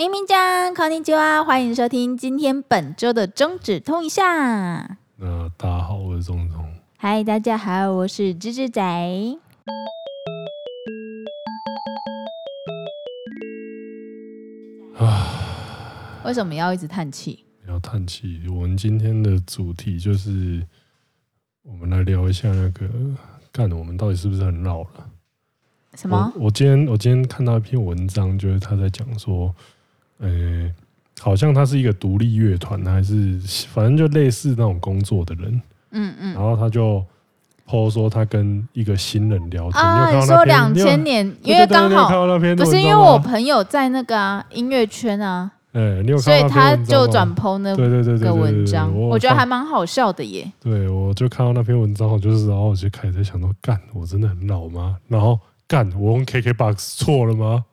咪咪酱，こんにちは，欢迎收听今天本周的中指通一下。那大家好，我是中指通。嗨，大家好，我是芝芝仔。啊，为什么要一直叹气？要叹气。我们今天的主题就是，我们来聊一下那个，干，我们到底是不是很老了？什么？我，我今天我今天看到一篇文章，就是他在讲说。 呃、欸，好像他是一个独立乐团，还是反正就类似那种工作的人。嗯嗯。然后他就 po 说他跟一个新人聊天。啊，你说两千年，因为刚好不是因为我朋友在那个啊音乐圈啊。哎，你有看所以他就转 po 那对对对个文章，我觉得还蛮好笑的耶。对，我就看到那篇文章，我就是然后我就开始在想说，干，我真的很老吗？然后干，我用 KKBOX 错了吗？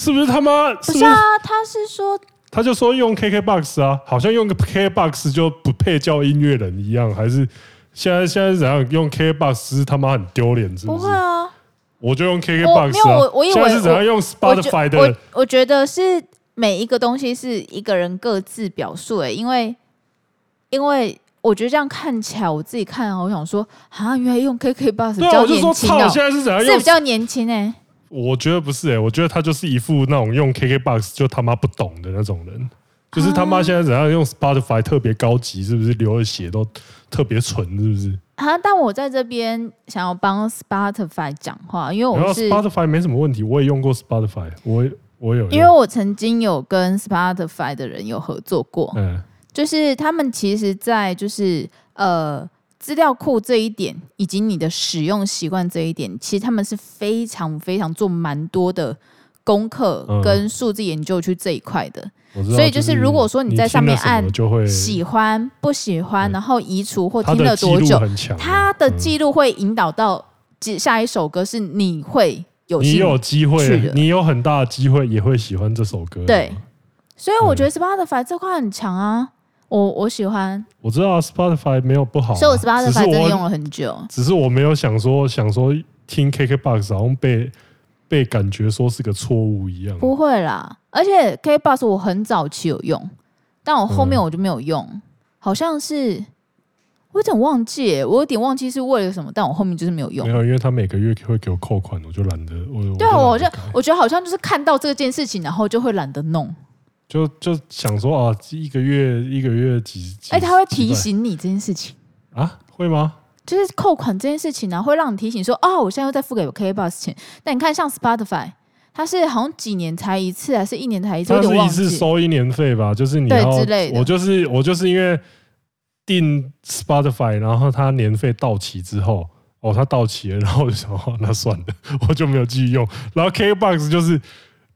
是不是他妈？不是啊，他是说，他就说用 KKBOX 啊，好像用个 KKBOX 就不配叫音乐人一样，还是现在现在是怎样用 KKBOX 是他妈很丢脸，是不是？不会啊，我就用 KKBOX 啊。我我以为现在是怎样用 Spotify 的？我我觉得是每一个东西是一个人各自表述哎，因为因为我觉得这样看起来，我自己看，我想说啊，原来用 KKBOX 比较年轻哦，现在是怎样？是比较年轻诶。我觉得不是哎、欸，我觉得他就是一副那种用 KKBOX 就他妈不懂的那种人，就是他妈现在怎样用 Spotify 特别高级，是不是流的血都特别纯，是不是？啊！但我在这边想要帮 Spotify 讲话，因为我是 Spotify 没什么问题，我也用过 Spotify，我我有，因为我曾经有跟 Spotify 的人有合作过，嗯，就是他们其实，在就是呃。资料库这一点，以及你的使用习惯这一点，其实他们是非常非常做蛮多的功课跟数字研究去这一块的。所以就是如果说你在上面按喜欢、不喜欢，然后移除或听了多久，它的记录会引导到下一首歌是你会有你有机会，你有很大的机会也会喜欢这首歌。对，所以我觉得 Spotify 这块很强啊。我我喜欢，我知道啊，Spotify 没有不好，所以我 Spotify 真的用了很久。只是我没有想说想说听 KKBOX 好像被被感觉说是个错误一样。不会啦，而且 KKBOX 我很早期有用，但我后面我就没有用，嗯、好像是我有点忘记，我有点忘记是为了什么，但我后面就是没有用。没有，因为他每个月会给我扣款，我就懒得我。对啊，我就我觉得好像就是看到这件事情，然后就会懒得弄。就就想说啊，一个月一个月几几？哎，他会提醒你这件事情啊？会吗？就是扣款这件事情呢、啊，会让你提醒说，哦，我现在又在付给 KKBOX 钱。但你看，像 Spotify，它是好像几年才一次，还是一年才一次？它是一次收一年费吧？就是你要对之类的。我就是我就是因为订 Spotify，然后它年费到期之后，哦，它到期了，然后我就想，哦，那算了，我就没有继续用。然后 KKBOX 就是。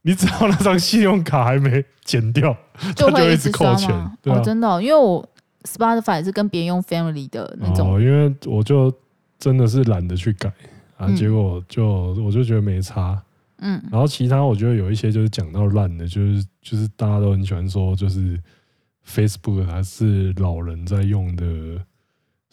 你只要那张信用卡还没减掉，就会一直扣钱。对啊，哦，真的，哦，因为我 Spotify 是跟别人用 Family 的那种。哦，因为我就真的是懒得去改啊，结果就我就觉得没差。嗯，然后其他我觉得有一些就是讲到烂的，就是就是大家都很喜欢说，就是 Facebook 还是老人在用的。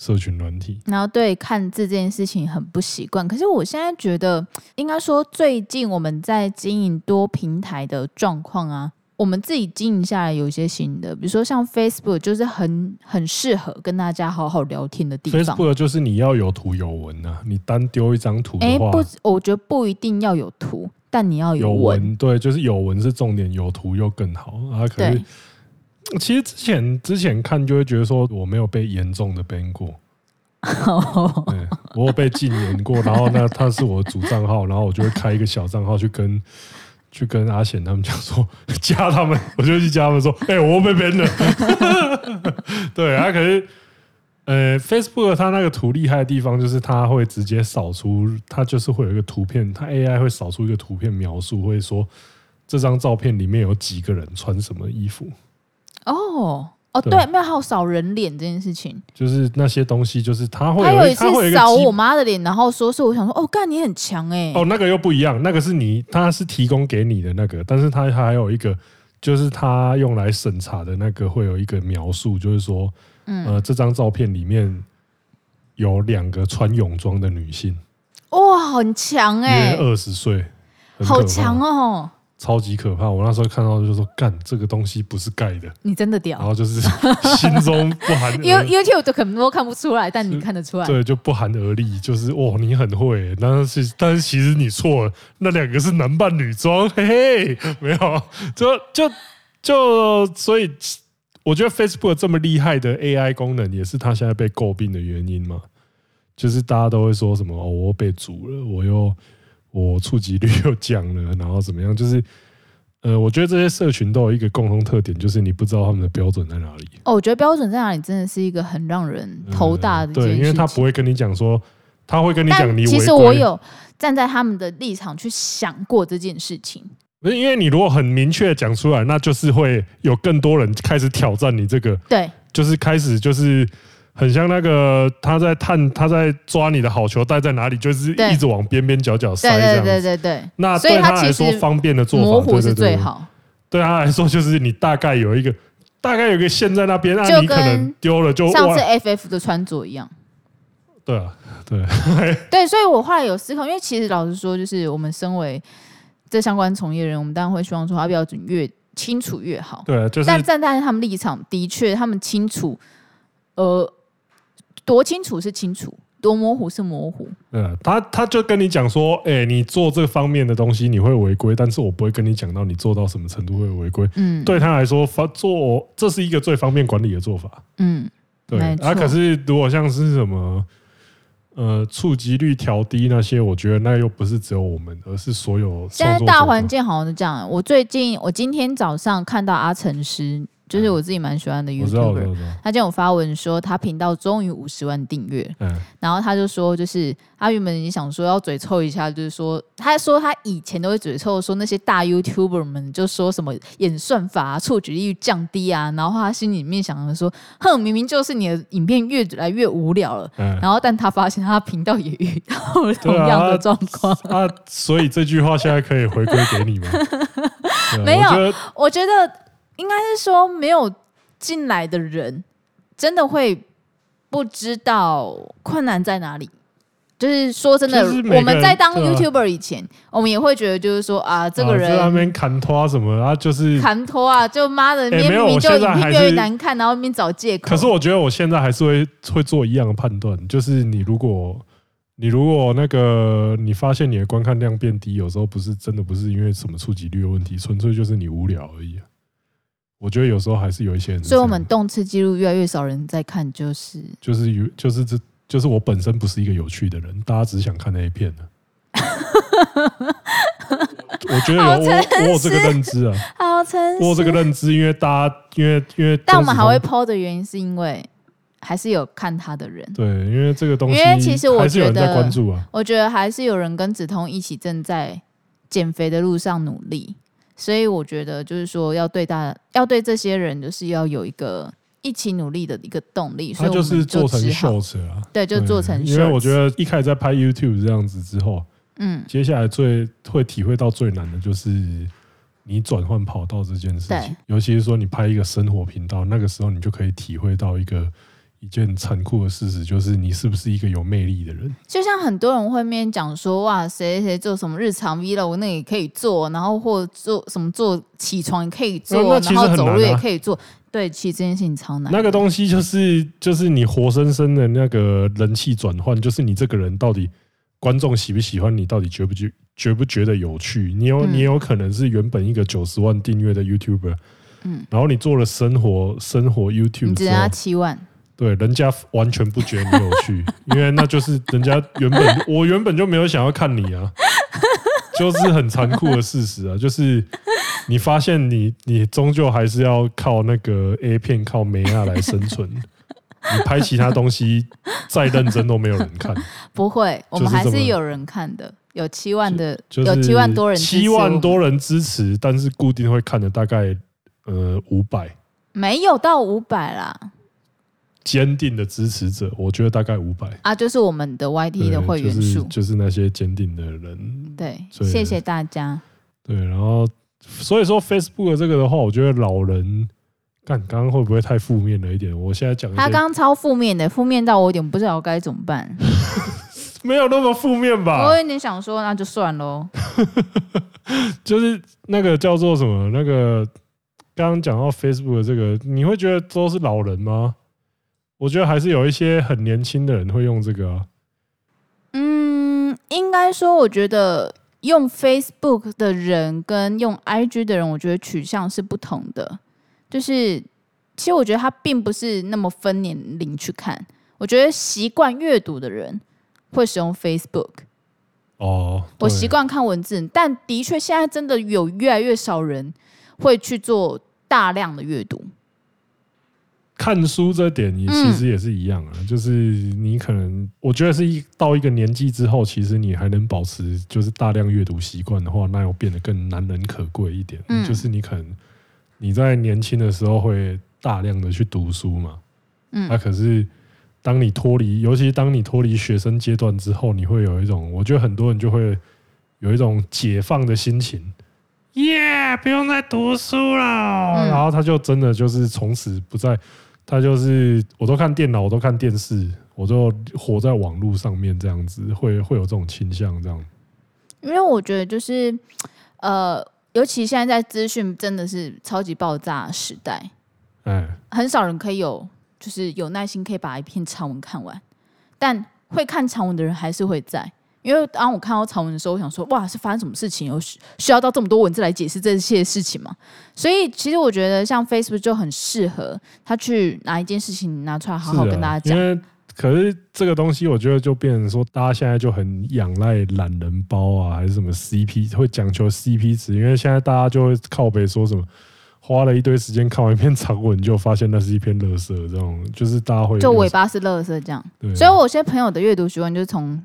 社群软体，然后对看字这件事情很不习惯。可是我现在觉得，应该说最近我们在经营多平台的状况啊，我们自己经营下来有一些新的，比如说像 Facebook 就是很很适合跟大家好好聊天的地方。Facebook 就是你要有图有文啊，你单丢一张图的话，哎，不，我觉得不一定要有图，但你要有文。有文对，就是有文是重点，有图又更好啊。可是。其实之前之前看就会觉得说我没有被严重的 ban 过，对，我有被禁言过，然后呢，他是我的主账号，然后我就会开一个小账号去跟去跟阿贤他们讲说加他们，我就去加他们说，哎、欸，我被 ban 了。对，啊，可是呃，Facebook 它那个图厉害的地方就是它会直接扫出，它就是会有一个图片，它 AI 会扫出一个图片描述，会说这张照片里面有几个人穿什么衣服。哦哦，对，没有还有扫人脸这件事情，就是那些东西，就是他会有，他有一次扫我妈的脸，然后说是我想说，哦，干你很强哎，哦，那个又不一样，那个是你，他是提供给你的那个，但是他还有一个，就是他用来审查的那个会有一个描述，就是说，嗯、呃，这张照片里面有两个穿泳装的女性，哇，很强哎，约二十岁，好强哦。超级可怕！我那时候看到就说：“干，这个东西不是盖的。”你真的屌。然后就是 心中不寒而，因为 YouTube 都可能都看不出来，但你看得出来。对，就不寒而栗，就是哦，你很会。但是但是其实你错了，那两个是男扮女装，嘿嘿，没有，就就就所以，我觉得 Facebook 这么厉害的 AI 功能，也是它现在被诟病的原因嘛。就是大家都会说什么哦，我被煮了，我又。我触及率 又降了，然后怎么样？就是，呃，我觉得这些社群都有一个共同特点，就是你不知道他们的标准在哪里。哦，我觉得标准在哪里真的是一个很让人头大的、嗯。对，因为他不会跟你讲说，他会跟你讲你。其实我有站在他们的立场去想过这件事情。不是，因为你如果很明确讲出来，那就是会有更多人开始挑战你这个。对，就是开始就是。很像那个他在探，他在抓你的好球带在哪里，就是一直往边边角角塞这样对对对对。那对他来说方便的做法，模糊是最好。对他来说，就是你大概有一个，大概有一个线在那边，那你可能丢了就上次 FF 的穿着一样。对啊，对。对，所以我后来有思考，因为其实老实说，就是我们身为这相关从业人，我们当然会希望说他标准越清楚越好。对，就是。但站在他们立场，的确他们清楚，呃。多清楚是清楚，多模糊是模糊。嗯，他他就跟你讲说，哎、欸，你做这方面的东西你会违规，但是我不会跟你讲到你做到什么程度会违规。嗯，对他来说，发做这是一个最方便管理的做法。嗯，对。啊，可是如果像是什么，呃，触及率调低那些，我觉得那又不是只有我们，而是所有。现在大环境好像是这样。我最近，我今天早上看到阿成师。就是我自己蛮喜欢的 YouTuber，他今天有发文说他频道终于五十万订阅，然后他就说，就是他原本也想说要嘴臭一下，就是说他说他以前都会嘴臭说那些大 YouTuber 们就说什么演算法啊触及率降低啊，然后他心里面想着说，哼，明明就是你的影片越来越无聊了，然后但他发现他频道也遇到了同样的状况，啊，所以这句话现在可以回归给你吗？没有，我觉得。应该是说，没有进来的人真的会不知道困难在哪里。就是说真的，我们在当 YouTuber 以前，我们也会觉得，就是说啊，这个人在那边砍拖什么啊，就是砍拖啊，就妈的，明明就影片越来越难看，然后那边找借口。可是我觉得我现在还是会会做一样的判断，就是你如果你如果那个你发现你的观看量变低，有时候不是真的不是因为什么触及率的问题，纯粹就是你无聊而已。我觉得有时候还是有一些人，所以我们动次记录越来越少人在看，就是就是有就是这就是我本身不是一个有趣的人，大家只想看那一片的。我觉得有我我有这个认知啊，好诚实，我有这个认知，因为大家因为因为，但我们还会 po 的原因是因为还是有看他的人，对，因为这个东西，因为其实我觉得在关注啊，我觉得还是有人跟子通一起正在减肥的路上努力。所以我觉得，就是说，要对大，要对这些人，就是要有一个一起努力的一个动力。所以就就是做成 short 啊，对，就做成。因为我觉得一开始在拍 YouTube 这样子之后，嗯，接下来最会体会到最难的就是你转换跑道这件事情。尤其是说你拍一个生活频道，那个时候你就可以体会到一个。一件残酷的事实就是，你是不是一个有魅力的人？就像很多人会面讲说，哇，谁谁做什么日常 vlog，那也可以做，然后或做什么做起床也可以做，然后走路也可以做。对，其实这件事情超难。那个东西就是，就是你活生生的那个人气转换，就是你这个人到底观众喜不喜欢你，到底觉不觉觉不觉得有趣？你有你有可能是原本一个九十万订阅的 YouTuber，嗯，然后你做了生活生活 YouTube，你只拿七万。对，人家完全不觉得你有趣，因为那就是人家原本我原本就没有想要看你啊，就是很残酷的事实啊，就是你发现你你终究还是要靠那个 A 片靠美亚来生存，你拍其他东西再认真都没有人看。不会，我们还是有人看的，有七万的，有七万多人，七万多人支持，但是固定会看的大概呃五百，没有到五百啦。坚定的支持者，我觉得大概五百啊，就是我们的 YT 的会员数，就是那些坚定的人。对，谢谢大家。对，然后所以说 Facebook 这个的话，我觉得老人干刚刚会不会太负面了一点？我现在讲，他刚刚超负面的，负面到我有点不知道该怎么办。没有那么负面吧？我有点想说，那就算喽。就是那个叫做什么？那个刚刚讲到 Facebook 的这个，你会觉得都是老人吗？我觉得还是有一些很年轻的人会用这个啊。嗯，应该说，我觉得用 Facebook 的人跟用 IG 的人，我觉得取向是不同的。就是，其实我觉得他并不是那么分年龄去看。我觉得习惯阅读的人会使用 Facebook。哦，我习惯看文字，但的确现在真的有越来越少人会去做大量的阅读。看书这点也其实也是一样啊，嗯、就是你可能我觉得是一到一个年纪之后，其实你还能保持就是大量阅读习惯的话，那又变得更难能可贵一点。嗯、就是你可能你在年轻的时候会大量的去读书嘛，嗯，那、啊、可是。当你脱离，尤其当你脱离学生阶段之后，你会有一种，我觉得很多人就会有一种解放的心情，耶、yeah，不用再读书了，嗯、然后他就真的就是从此不再，他就是我都看电脑，我都看电视，我就活在网络上面这样子，会会有这种倾向这样。因为我觉得就是，呃，尤其现在在资讯真的是超级爆炸时代，哎，很少人可以有。就是有耐心可以把一篇长文看完，但会看长文的人还是会在，因为当我看到长文的时候，我想说，哇，是发生什么事情？有需需要到这么多文字来解释这些事情吗？所以其实我觉得像 Facebook 就很适合他去拿一件事情拿出来好好跟大家讲。因为可是这个东西，我觉得就变成说，大家现在就很仰赖懒人包啊，还是什么 CP 会讲求 CP 值，因为现在大家就会靠北说什么。花了一堆时间看完一篇长文，就发现那是一篇垃圾，这种就是大家会就尾巴是垃圾这样。对，所以我有些朋友的阅读习惯就是从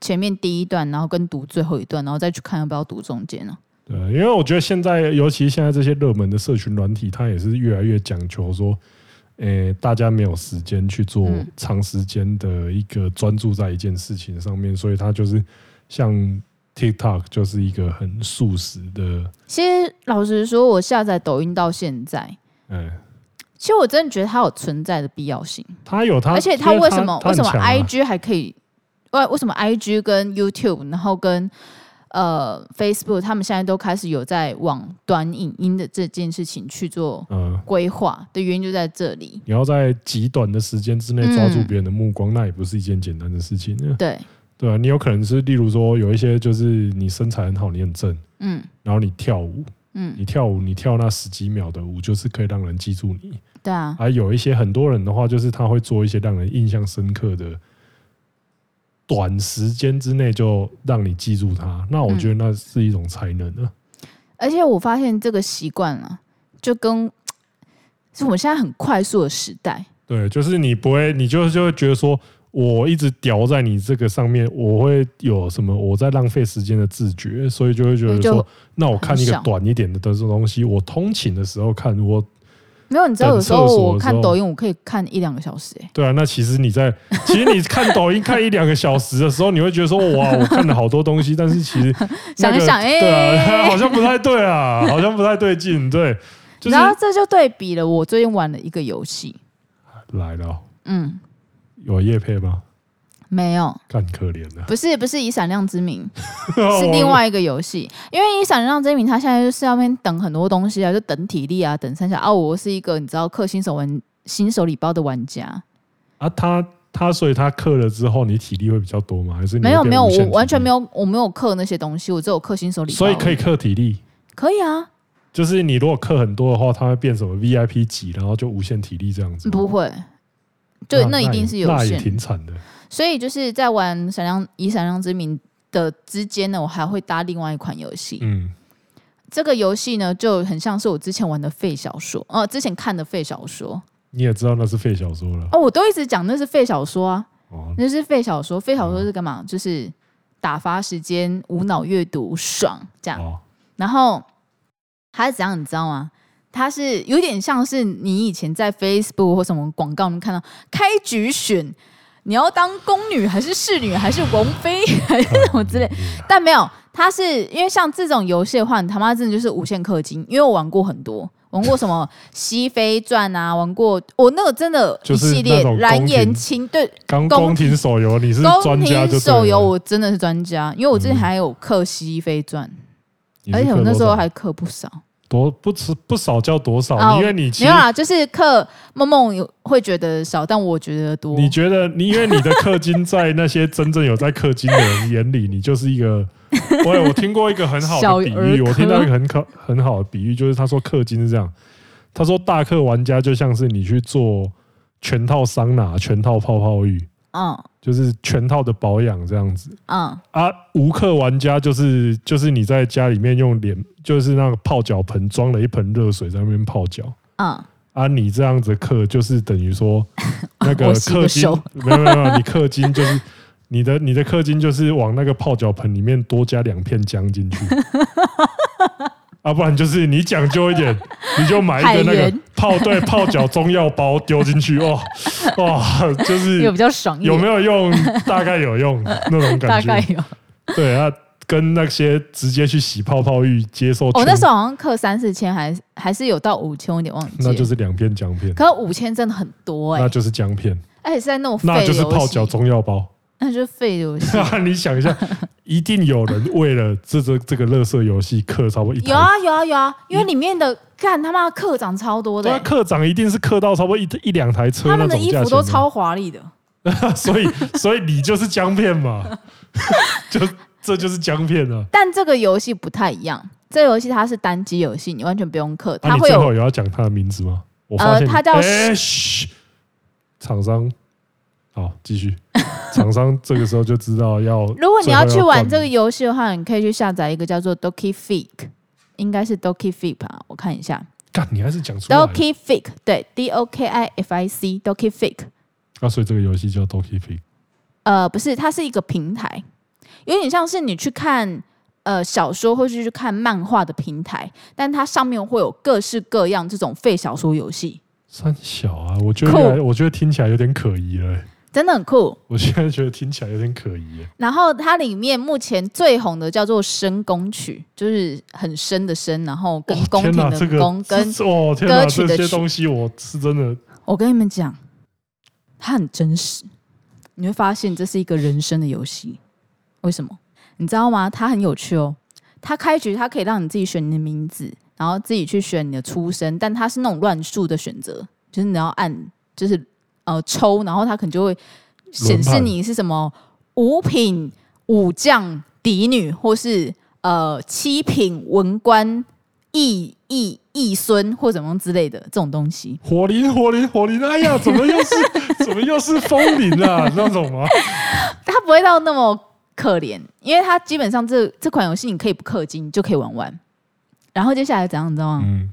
前面第一段，然后跟读最后一段，然后再去看要不要读中间呢？对，因为我觉得现在，尤其现在这些热门的社群软体，它也是越来越讲求说，诶，大家没有时间去做长时间的一个专注在一件事情上面，所以它就是像。TikTok 就是一个很速食的。其实老实说，我下载抖音到现在，嗯，其实我真的觉得它有存在的必要性。它有它，而且它为什么为什么 IG 还可以？为为什么 IG 跟 YouTube，然后跟呃 Facebook，他们现在都开始有在往短影音的这件事情去做规划的原因就在这里。你要在极短的时间之内抓住别人的目光，那也不是一件简单的事情。对。对啊，你有可能是，例如说，有一些就是你身材很好，你很正，嗯，然后你跳舞，嗯，你跳舞，你跳那十几秒的舞，就是可以让人记住你。对啊，而有一些很多人的话，就是他会做一些让人印象深刻的，短时间之内就让你记住它。那我觉得那是一种才能啊。而且我发现这个习惯啊，就跟是我们现在很快速的时代。对，就是你不会，你就就会觉得说。我一直掉在你这个上面，我会有什么我在浪费时间的自觉，所以就会觉得说，那我看一个短一点的的这东西，我通勤的时候看，我没有，你知道有时候我看抖音，我可以看一两个小时，诶，对啊，那其实你在，其实你看抖音看一两个小时的时候，你会觉得说，哇，我看了好多东西，但是其实 想一想，哎，对啊，好像不太对啊，好像不太对劲，对，然后这就对比了，我最近玩了一个游戏，来了，嗯。有叶配吗？没有，干可怜的。不是不是以闪亮之名，是另外一个游戏。因为以闪亮之名，他现在就是要边等很多东西啊，就等体力啊，等三下啊。我是一个你知道氪新手玩新手礼包的玩家啊。他他所以他氪了之后，你体力会比较多吗？还是没有没有，我完全没有，我没有氪那些东西，我只有氪新手礼包。所以可以氪体力，可以啊。就是你如果氪很多的话，它会变什么 VIP 级，然后就无限体力这样子。不会。就那一定是有限，那也挺惨的。所以就是在玩闪亮以闪亮之名的之间呢，我还会搭另外一款游戏。嗯，这个游戏呢就很像是我之前玩的废小说，哦，之前看的废小说。你也知道那是废小说了。哦，我都一直讲那是废小说啊。哦，那是废小说。废小说是干嘛？哦、就是打发时间、无脑阅读、爽这样。哦、然后还是怎样？你知道吗？它是有点像是你以前在 Facebook 或什么广告，你看到开局选你要当宫女还是侍女还是王妃还是什么之类，但没有，它是因为像这种游戏的话，你他妈真的就是无限氪金。因为我玩过很多，玩过什么《熹妃传》啊，玩过我那个真的一系列蓝颜青对刚宫廷手游，你是专家就对了。宫廷手游我真的是专家，因为我之前还有氪《熹妃传》。而且我那时候还氪不少。多不吃不少叫多少？哦、因为你没有啊，就是氪梦梦会觉得少，但我觉得多。你觉得你因为你的氪金在那些真正有在氪金的人眼里，你就是一个。我我听过一个很好的比喻，我听到一个很可很好的比喻，就是他说氪金是这样，他说大氪玩家就像是你去做全套桑拿、全套泡泡浴。嗯，就是全套的保养这样子。嗯啊，无氪玩家就是就是你在家里面用脸，就是那个泡脚盆装了一盆热水在那边泡脚。嗯啊，你这样子氪就是等于说 那个氪金没有没有，你氪金就是你的你的氪金就是往那个泡脚盆里面多加两片姜进去。啊，不然就是你讲究一点，你就买一个那个泡对泡脚中药包丢进去，哇哇，就是有比较爽，有没有用？大概有用那种感觉，大概有。对啊，跟那些直接去洗泡泡浴接受，我那时候好像克三四千，还还是有到五千，我有点忘记。那就是两片姜片，可是五千真的很多哎，那就是姜片，而且是在那种那就是泡脚中药包。那就是废游戏。你想一下，一定有人为了这这这个乐色游戏氪差不多一有啊有啊有啊，因为里面的干他妈课长超多的。课长一定是氪到差不多一一两台车。他们的衣服都超华丽的。所以所以你就是姜片嘛，就这就是姜片啊。但这个游戏不太一样，这个游戏它是单机游戏，你完全不用氪。它会有。有要讲它的名字吗？我发现。它叫。厂商。好，继续。厂商这个时候就知道要。如果你要去玩这个游戏的话，你可以去下载一个叫做 DokiFic，应该是 DokiFic 吧？我看一下。干，你还是讲出来。DokiFic，对，D O K I F I C，DokiFic。啊，所以这个游戏叫 DokiFic。呃，不是，它是一个平台，有点像是你去看呃小说或是去看漫画的平台，但它上面会有各式各样这种废小说游戏。三小啊，我觉得我觉得听起来有点可疑了。真的很酷，我现在觉得听起来有点可疑。然后它里面目前最红的叫做《深宫曲》，就是很深的深，然后跟宫廷的宫，跟歌曲的曲。这些东西我是真的。我跟你们讲，它很真实，你会发现这是一个人生的游戏。为什么？你知道吗？它很有趣哦。它开局它可以让你自己选你的名字，然后自己去选你的出身，但它是那种乱数的选择，就是你要按，就是。呃，抽，然后它可能就会显示你是什么五品武将嫡女，或是呃七品文官义义义孙，或什么之类的这种东西。火灵火灵火灵，哎呀，怎么又是 怎么又是风铃啊？那种吗？他不会到那么可怜，因为他基本上这这款游戏你可以不氪金就可以玩完。然后接下来怎样，你知道吗？嗯，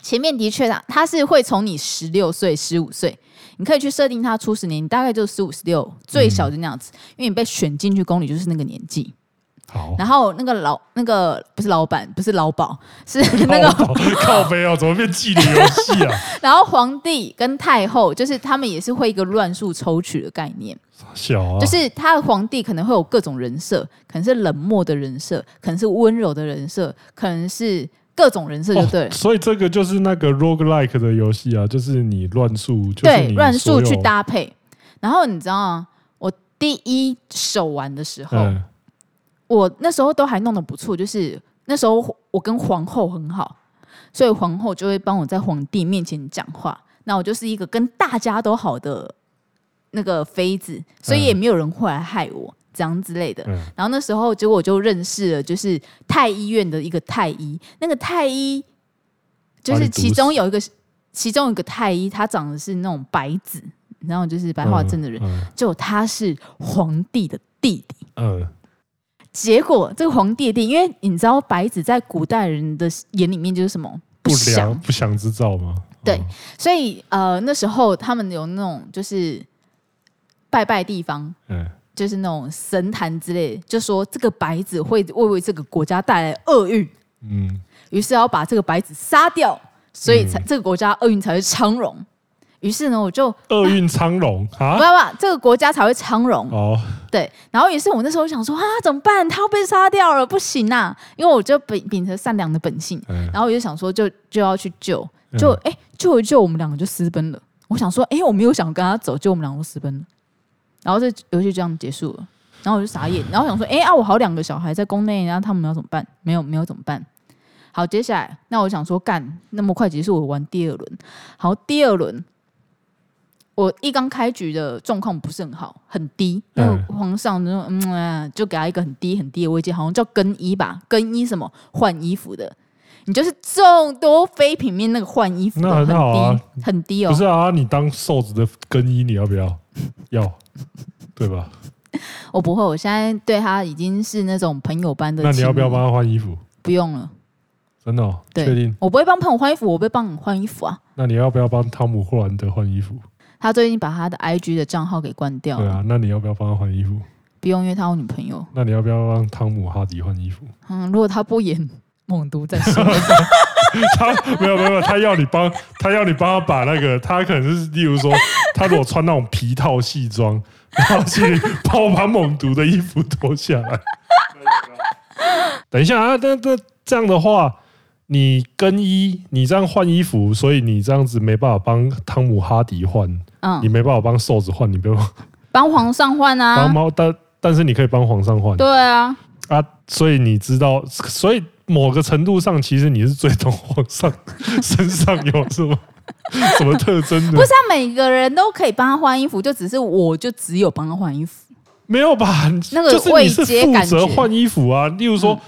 前面的确他他是会从你十六岁、十五岁。你可以去设定他初始年龄，大概就十五、十六，最小就那样子，嗯、因为你被选进去宫里就是那个年纪。好，然后那个老那个不是老板，不是老鸨，是 那个靠背哦，怎么变妓女游戏啊？然后皇帝跟太后，就是他们也是会一个乱数抽取的概念。小啊，就是他的皇帝可能会有各种人设，可能是冷漠的人设，可能是温柔的人设，可能是。各种人设就对了，哦，所以这个就是那个 roguelike 的游戏啊，就是你乱数，对，乱数去搭配。然后你知道吗？我第一手玩的时候，嗯、我那时候都还弄得不错，就是那时候我跟皇后很好，所以皇后就会帮我在皇帝面前讲话。那我就是一个跟大家都好的那个妃子，所以也没有人会来害我。这样之类的，然后那时候结果我就认识了，就是太医院的一个太医，那个太医就是其中有一个，其中有一个太医，他长得是那种白子，然后就是白化症的人，就他是皇帝的弟弟。嗯，结果这个皇帝的弟弟，因为你知道白子在古代人的眼里面就是什么？不祥。不祥之兆吗？对，所以呃那时候他们有那种就是拜拜地方，嗯。就是那种神坛之类，就说这个白子会为为这个国家带来厄运，嗯，于是要把这个白子杀掉，所以才、嗯、这个国家厄运才会昌荣。于是呢，我就厄运昌荣 啊，不要不，这个国家才会昌荣哦。对，然后于是我那时候想说啊，怎么办？他要被杀掉了，不行啊！因为我就秉秉着善良的本性，嗯、然后我就想说就，就就要去救，就哎、欸，救一救，我们两个就私奔了。我想说，哎、欸，我没有想跟他走，就我们两个私奔了。然后这游戏就这样结束了。然后我就傻眼，然后想说，哎啊，我好两个小孩在宫内，然后他们要怎么办？没有没有怎么办？好，接下来那我想说，干那么快结束，我玩第二轮。好，第二轮。我一刚开局的状况不是很好，很低。那个皇上就嗯，啊，就给他一个很低很低的位阶，好像叫更衣吧，更衣什么换衣服的。你就是众多妃嫔里面那个换衣服的，很好，啊、很低哦。不是啊，你当瘦子的更衣，你要不要？要，对吧？我不会，我现在对他已经是那种朋友般的。那你要不要帮他换衣服？不用了，真的，哦，确定？我不会帮朋友换衣服，我不会帮你换衣服啊。那你要不要帮汤姆·霍兰德换衣服？他最近把他的 IG 的账号给关掉了。对啊，那你要不要帮他换衣服？不用，因为他有女朋友。那你要不要帮汤姆哈迪换衣服？嗯，如果他不演猛毒再说。他没有没有，他要你帮他要你帮他把那个，他可能是例如说，他如果穿那种皮套西装，然后去帮我把猛毒的衣服脱下来。等一下啊，那那这样的话。你更衣，你这样换衣服，所以你这样子没办法帮汤姆哈迪换，嗯，你没办法帮瘦子换，你不用 帮皇上换啊，帮猫，但但是你可以帮皇上换，对啊，啊，所以你知道，所以某个程度上，其实你是最懂皇上身上有什么 什么特征的，不是每个人都可以帮他换衣服，就只是我就只有帮他换衣服，没有吧？那个就是你是负责换衣服啊，例如说。嗯。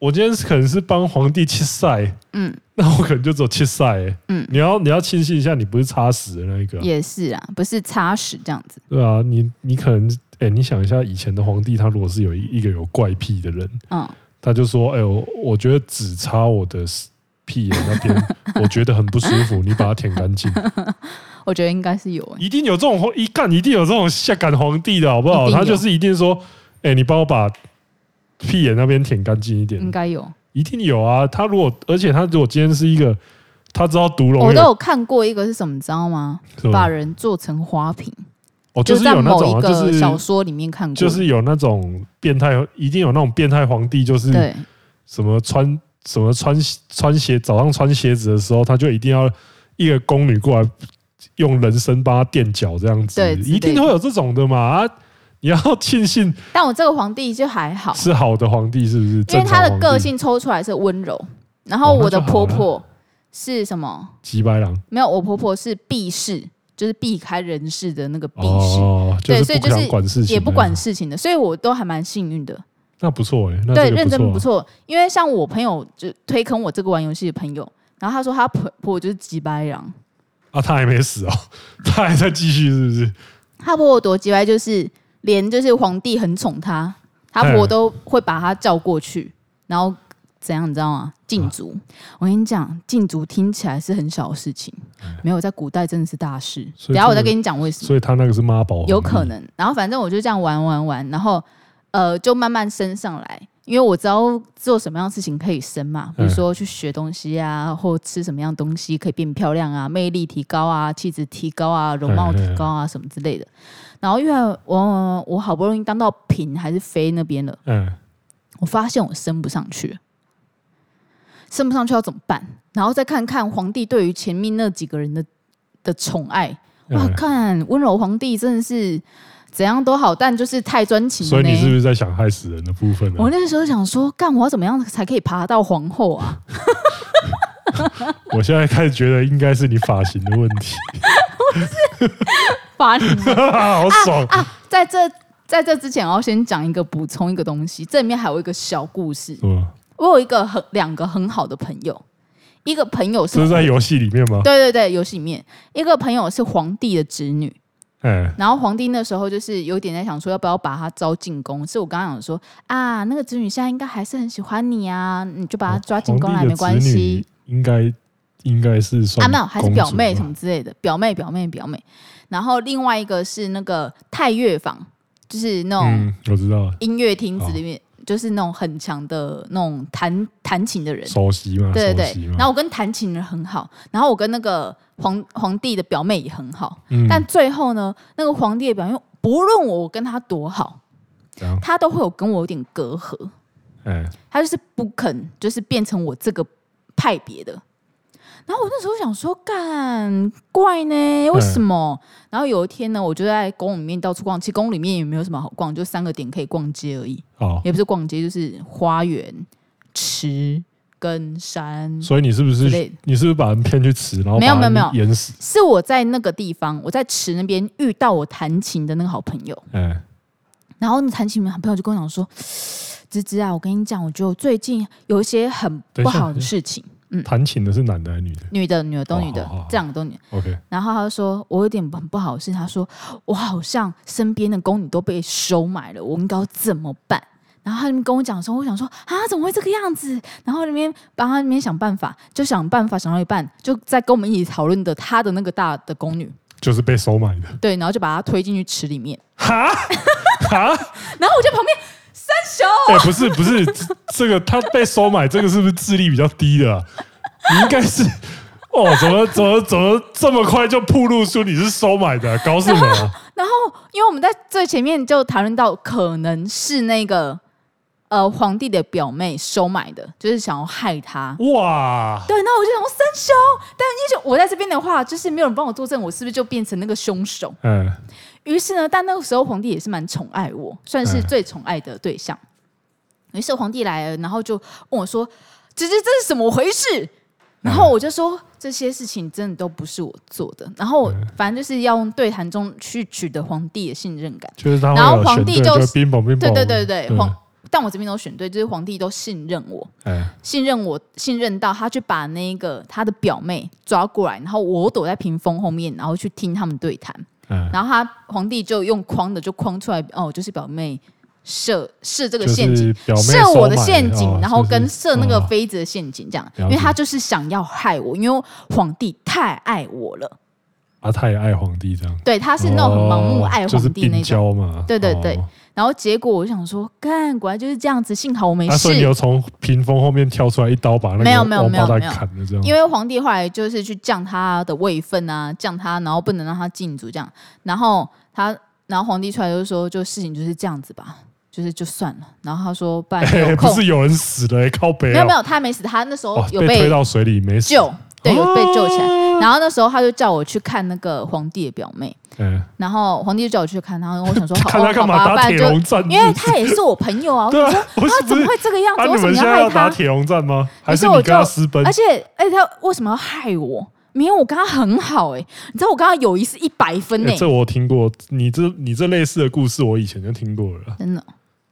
我今天可能是帮皇帝切赛，嗯，那我可能就只有切赛，嗯，你要你要庆幸一下，你不是擦屎的那一个，也是啊，不是擦屎这样子，对啊，你你可能，哎、欸，你想一下，以前的皇帝他如果是有一一个有怪癖的人，嗯，他就说，哎、呦，我我觉得只擦我的屁眼那边，我觉得很不舒服，你把它舔干净。我觉得应该是有，一定有这种一干，一定有这种下感皇帝的好不好？他就是一定说，哎、欸，你帮我把。屁眼那边舔干净一点，应该有，一定有啊！他如果，而且他如果今天是一个，他知道毒龙，我都有看过一个是什么，知道吗？把人做成花瓶，哦，就是有那种，就是小说里面看过，就是有那种变态，一定有那种变态皇帝，就是什么穿什么穿穿鞋，早上穿鞋子的时候，他就一定要一个宫女过来用人参帮他垫脚，这样子，对，一定会有这种的嘛啊！你要庆幸，但我这个皇帝就还好，是好的皇帝，是不是？因为他的个性抽出来是温柔，然后我的婆婆是什么？吉白狼？没有，我婆婆是避世，就是避开人事的那个避世。哦，对，所以就是也不管事情的，所以我都还蛮幸运的。那不错哎，对，认真不错。因为像我朋友就推坑我这个玩游戏的朋友，然后他说他婆婆就是吉白狼啊，他还没死哦，他还在继续，是不是？他婆婆多吉白就是。连就是皇帝很宠他，他婆都会把他叫过去，然后怎样你知道吗？禁足。我跟你讲，禁足听起来是很小的事情，没有在古代真的是大事。等下我再跟你讲为什么。所以他那个是妈宝，有可能。然后反正我就这样玩玩玩，然后呃就慢慢升上来。因为我知道做什么样的事情可以升嘛，比如说去学东西啊，或吃什么样东西可以变漂亮啊，魅力提高啊，气质提高啊，容貌提高啊，什么之类的。然后因为我我好不容易当到嫔还是妃那边了，嗯我发现我升不上去，升不上去要怎么办？然后再看看皇帝对于前面那几个人的的宠爱，哇，看温柔皇帝真的是。怎样都好，但就是太专情。所以你是不是在想害死人的部分呢？我那个时候想说，干我要怎么样才可以爬到皇后啊？我现在开始觉得应该是你发型的问题。不 是发型，好爽啊，啊！在这在这之前，我要先讲一个补充一个东西。这里面还有一个小故事。嗯，我有一个很两个很好的朋友，一个朋友是，是在游戏里面吗？对对对，游戏里面一个朋友是皇帝的侄女。嗯，然后皇帝那时候就是有点在想说，要不要把他招进宫？是我刚刚讲说啊，那个侄女现在应该还是很喜欢你啊，你就把他抓进宫来没关系。应该应该是算啊，没有，还是表妹什么之类的，表妹表妹表妹。然后另外一个是那个太乐坊，就是那种我知道音乐厅子里面。就是那种很强的那种弹弹琴的人，熟悉嘛？对对对。然后我跟弹琴人很好，然后我跟那个皇皇帝的表妹也很好。嗯。但最后呢，那个皇帝的表妹，不论我跟他多好，他都会有跟我有点隔阂。他就是不肯，就是变成我这个派别的。然后我那时候想说，干怪呢？为什么？嗯、然后有一天呢，我就在宫里面到处逛，其实宫里面也没有什么好逛，就三个点可以逛街而已。哦，也不是逛街，就是花园、池跟山。所以你是不是你是不是把人骗去池？然后没有没有没有淹死？是我在那个地方，我在池那边遇到我弹琴的那个好朋友。嗯，然后那弹琴的好朋友就跟我讲说。芝芝啊，我跟你讲，我觉得我最近有一些很不好的事情。嗯，弹琴的是男的还是女的？女的，女的都女的，这两个都女。OK。然后他就说，我有点很不好的事。他说，我好像身边的宫女都被收买了，我应该要怎么办？然后他们跟我讲的时候，我想说啊，怎么会这个样子？然后那边帮他那边想办法，就想办法想到一半，就在跟我们一起讨论的他的那个大的宫女，就是被收买的。对，然后就把他推进去池里面。哈哈，然后我就旁边。三小，哎、欸，不是不是，这个他被收买，这个是不是智力比较低的、啊？你应该是哦，怎么怎么怎么这么快就暴露出你是收买的、啊？搞什么、啊？然后，因为我们在最前面就谈论到，可能是那个呃皇帝的表妹收买的，就是想要害他。哇，对，那我就想说三小，但因为我在这边的话，就是没有人帮我作证，我是不是就变成那个凶手？嗯。于是呢，但那个时候皇帝也是蛮宠爱我，算是最宠爱的对象。于、嗯、是皇帝来了，然后就问我说：“姐姐，这是怎么回事？”然后我就说：“嗯、这些事情真的都不是我做的。”然后反正就是要用对谈中去取得皇帝的信任感。就是然后皇帝就对对对对对皇，但我这边都选对，就是皇帝都信任我，嗯、信任我，信任到他去把那个他的表妹抓过来，然后我躲在屏风后面，然后去听他们对谈。然后他皇帝就用框的就框出来哦，就是表妹设设这个陷阱，设我的陷阱，然后跟设那个妃子的陷阱这样，因为他就是想要害我，因为皇帝太爱我了。啊，他也爱皇帝这样。对，他是那种很盲目爱皇帝那种嘛。对对对。然后结果我就想说，干，果然就是这样子。幸好我没事。所以你有从屏风后面跳出来，一刀把那个没有没有没有没有，因为皇帝后来就是去降他的位分啊，降他，然后不能让他进组这样。然后他，然后皇帝出来就说，就事情就是这样子吧，就是就算了。然后他说，不然有 不是有人死了，靠北。没有没有，他还没死，他那时候有被推到水里没死。对，有被救起来。然后那时候他就叫我去看那个皇帝的表妹。嗯。然后皇帝就叫我去看，然后我想说，好，好吧，打铁龙战，因为他也是我朋友啊。我说他怎么会这个样子？为什么要害他？打铁龙战吗？还是你跟他私奔？而且，而且他为什么要害我？明明我跟他很好哎，你知道我跟他友谊是一百分哎。这我听过，你这你这类似的故事，我以前就听过了。真的。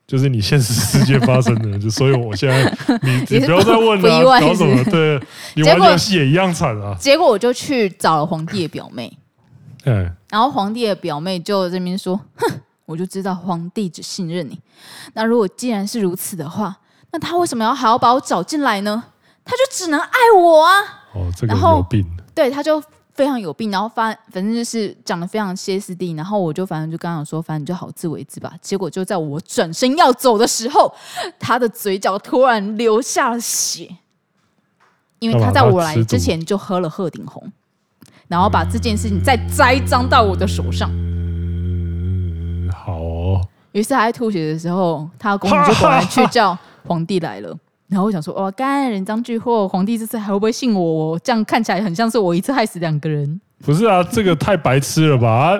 就是你现实世界发生的，就所以我现在你 你不要再问了，搞什么？对，你玩游戏也一样惨啊。结果我就去找了皇帝的表妹，嗯，然后皇帝的表妹就在这边说：“哼，我就知道皇帝只信任你。那如果既然是如此的话，那他为什么要还要把我找进来呢？他就只能爱我啊！哦，这个有病。对，他就。”非常有病，然后发反正就是讲的非常歇斯底里，然后我就反正就刚刚说，反正你就好自为之吧。结果就在我转身要走的时候，他的嘴角突然流下了血，因为他在我来之前就喝了鹤顶红，然后把这件事情再栽赃到我的手上。嗯，好哦。于是他在吐血的时候，他的公主就 果然去叫皇帝来了。然后我想说，哇，干人赃俱获，皇帝这次还会不会信我？这样看起来很像是我一次害死两个人。不是啊，这个太白痴了吧？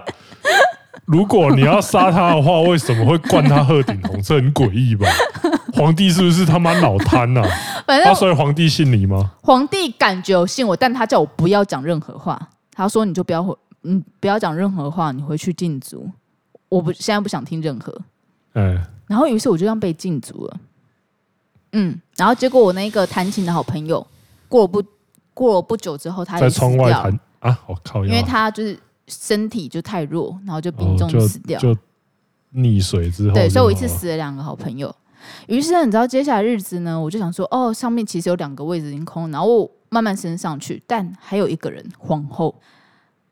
如果你要杀他的话，为什么会灌他鹤顶红？这很诡异吧？皇帝是不是他妈脑瘫啊？反正所以皇帝信你吗？皇帝感觉有信我，但他叫我不要讲任何话。他说你就不要回，嗯，不要讲任何话，你回去禁足。我不现在不想听任何。嗯。然后于是我就这样被禁足了。嗯，然后结果我那个弹琴的好朋友，过了不过了不久之后，他也死掉了啊！我靠，因为他就是身体就太弱，然后就病重死掉，就溺水之后。对，所以我一次死了两个好朋友。于是呢，你知道接下来日子呢，我就想说，哦，上面其实有两个位置已经空，然后我慢慢升上去，但还有一个人，皇后。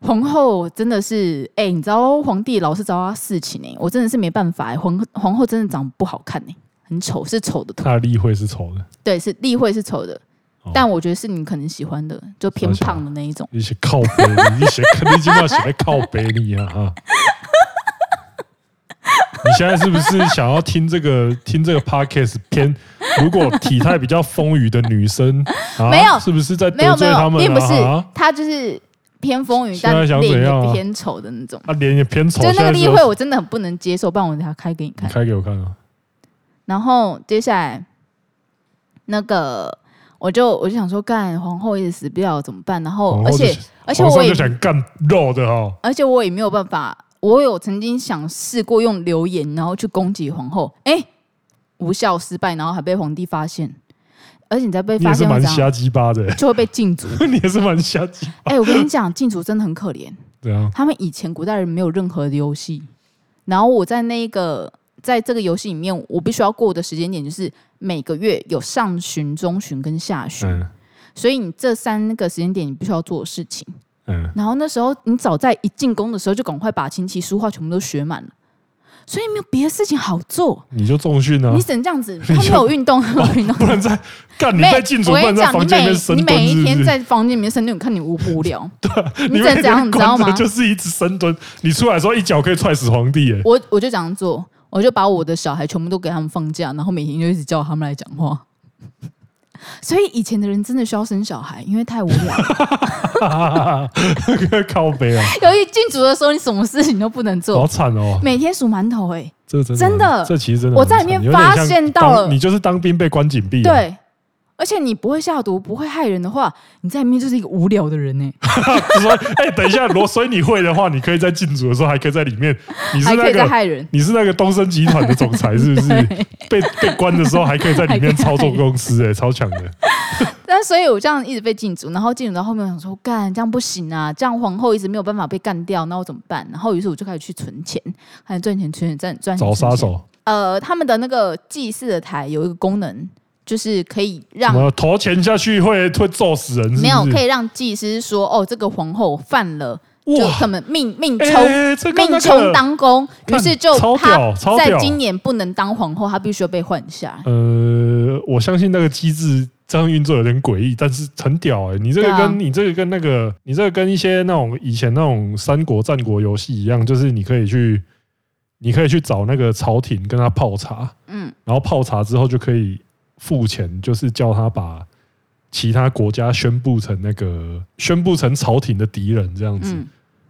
皇后真的是，哎，你知道皇帝老是找他侍寝呢，我真的是没办法，皇皇后真的长得不好看呢。很丑，是丑的。他的立会是丑的，对，是立会是丑的，哦、但我觉得是你可能喜欢的，就偏胖的那一种。你写靠北，你写肯定就要写靠北你啊哈。你现在是不是想要听这个听这个 podcast 偏？如果体态比较丰腴的女生，啊、没有，是不是在得罪他们、啊？并不是，她就是偏丰腴，但脸也偏丑的那种。他脸、啊、也偏丑，就那个例会我真的很不能接受，不然我等下开给你看。你开给我看啊。然后接下来那个。我就我就想说，干皇后一直死不了怎么办？然后而且而且我也想干肉的哈，而且我也没有办法。我有曾经想试过用留言，然后去攻击皇后，哎，无效失败，然后还被皇帝发现。而且你在被发现，你也是蛮瞎鸡巴的，就会被禁足。你也是蛮瞎鸡巴。哎，我跟你讲，禁足真的很可怜。对啊，他们以前古代人没有任何的游戏，然后我在那个。在这个游戏里面，我必须要过的时间点就是每个月有上旬、中旬跟下旬，嗯、所以你这三个时间点你必须要做的事情。嗯，然后那时候你早在一进宫的时候就赶快把琴棋书画全部都学满了，所以没有别的事情好做，你就重训啊，你只能这样子，他没有运动，没有运动，不能在干你在进主，不能在房间里面深蹲，你每一天在房间里面深蹲，看你无不无聊？对，你只能这样，你知道吗？就是一直深蹲，你出来的时候一脚可以踹死皇帝耶！我我就这样做。我就把我的小孩全部都给他们放假，然后每天就一直叫他们来讲话。所以以前的人真的需要生小孩，因为太无聊了。靠背啊！由于禁足的时候，你什么事情都不能做，好惨哦！每天数馒头、欸，哎，这真的，真的，这其实真的，我在里面发现到了，你就是当兵被关禁闭，对。而且你不会下毒，不会害人的话，你在里面就是一个无聊的人呢。所以，哎，等一下，罗，所以你会的话，你可以在禁足的时候还可以在里面。你是那个害人，你是那个东森集团的总裁，是不是？被被关的时候还可以在里面操纵公司，哎，超强的。但所以，我这样一直被禁足，然后禁足到后面，我想说，干这样不行啊，这样皇后一直没有办法被干掉，那我怎么办？然后，于是我就开始去存钱，开始赚钱，存钱，赚赚钱。找杀手。呃，他们的那个祭祀的台有一个功能。就是可以让我投钱下去会会揍死人是是？没有，可以让祭司说哦，这个皇后犯了，就可能命命冲、命冲当宫，于是就他在今年不能当皇后，他必须要被换下。呃，我相信那个机制这样运作有点诡异，但是很屌哎、欸！你这个跟、啊、你这个跟那个你这个跟一些那种以前那种三国战国游戏一样，就是你可以去你可以去找那个朝廷跟他泡茶，嗯，然后泡茶之后就可以。付钱就是叫他把其他国家宣布成那个宣布成朝廷的敌人这样子，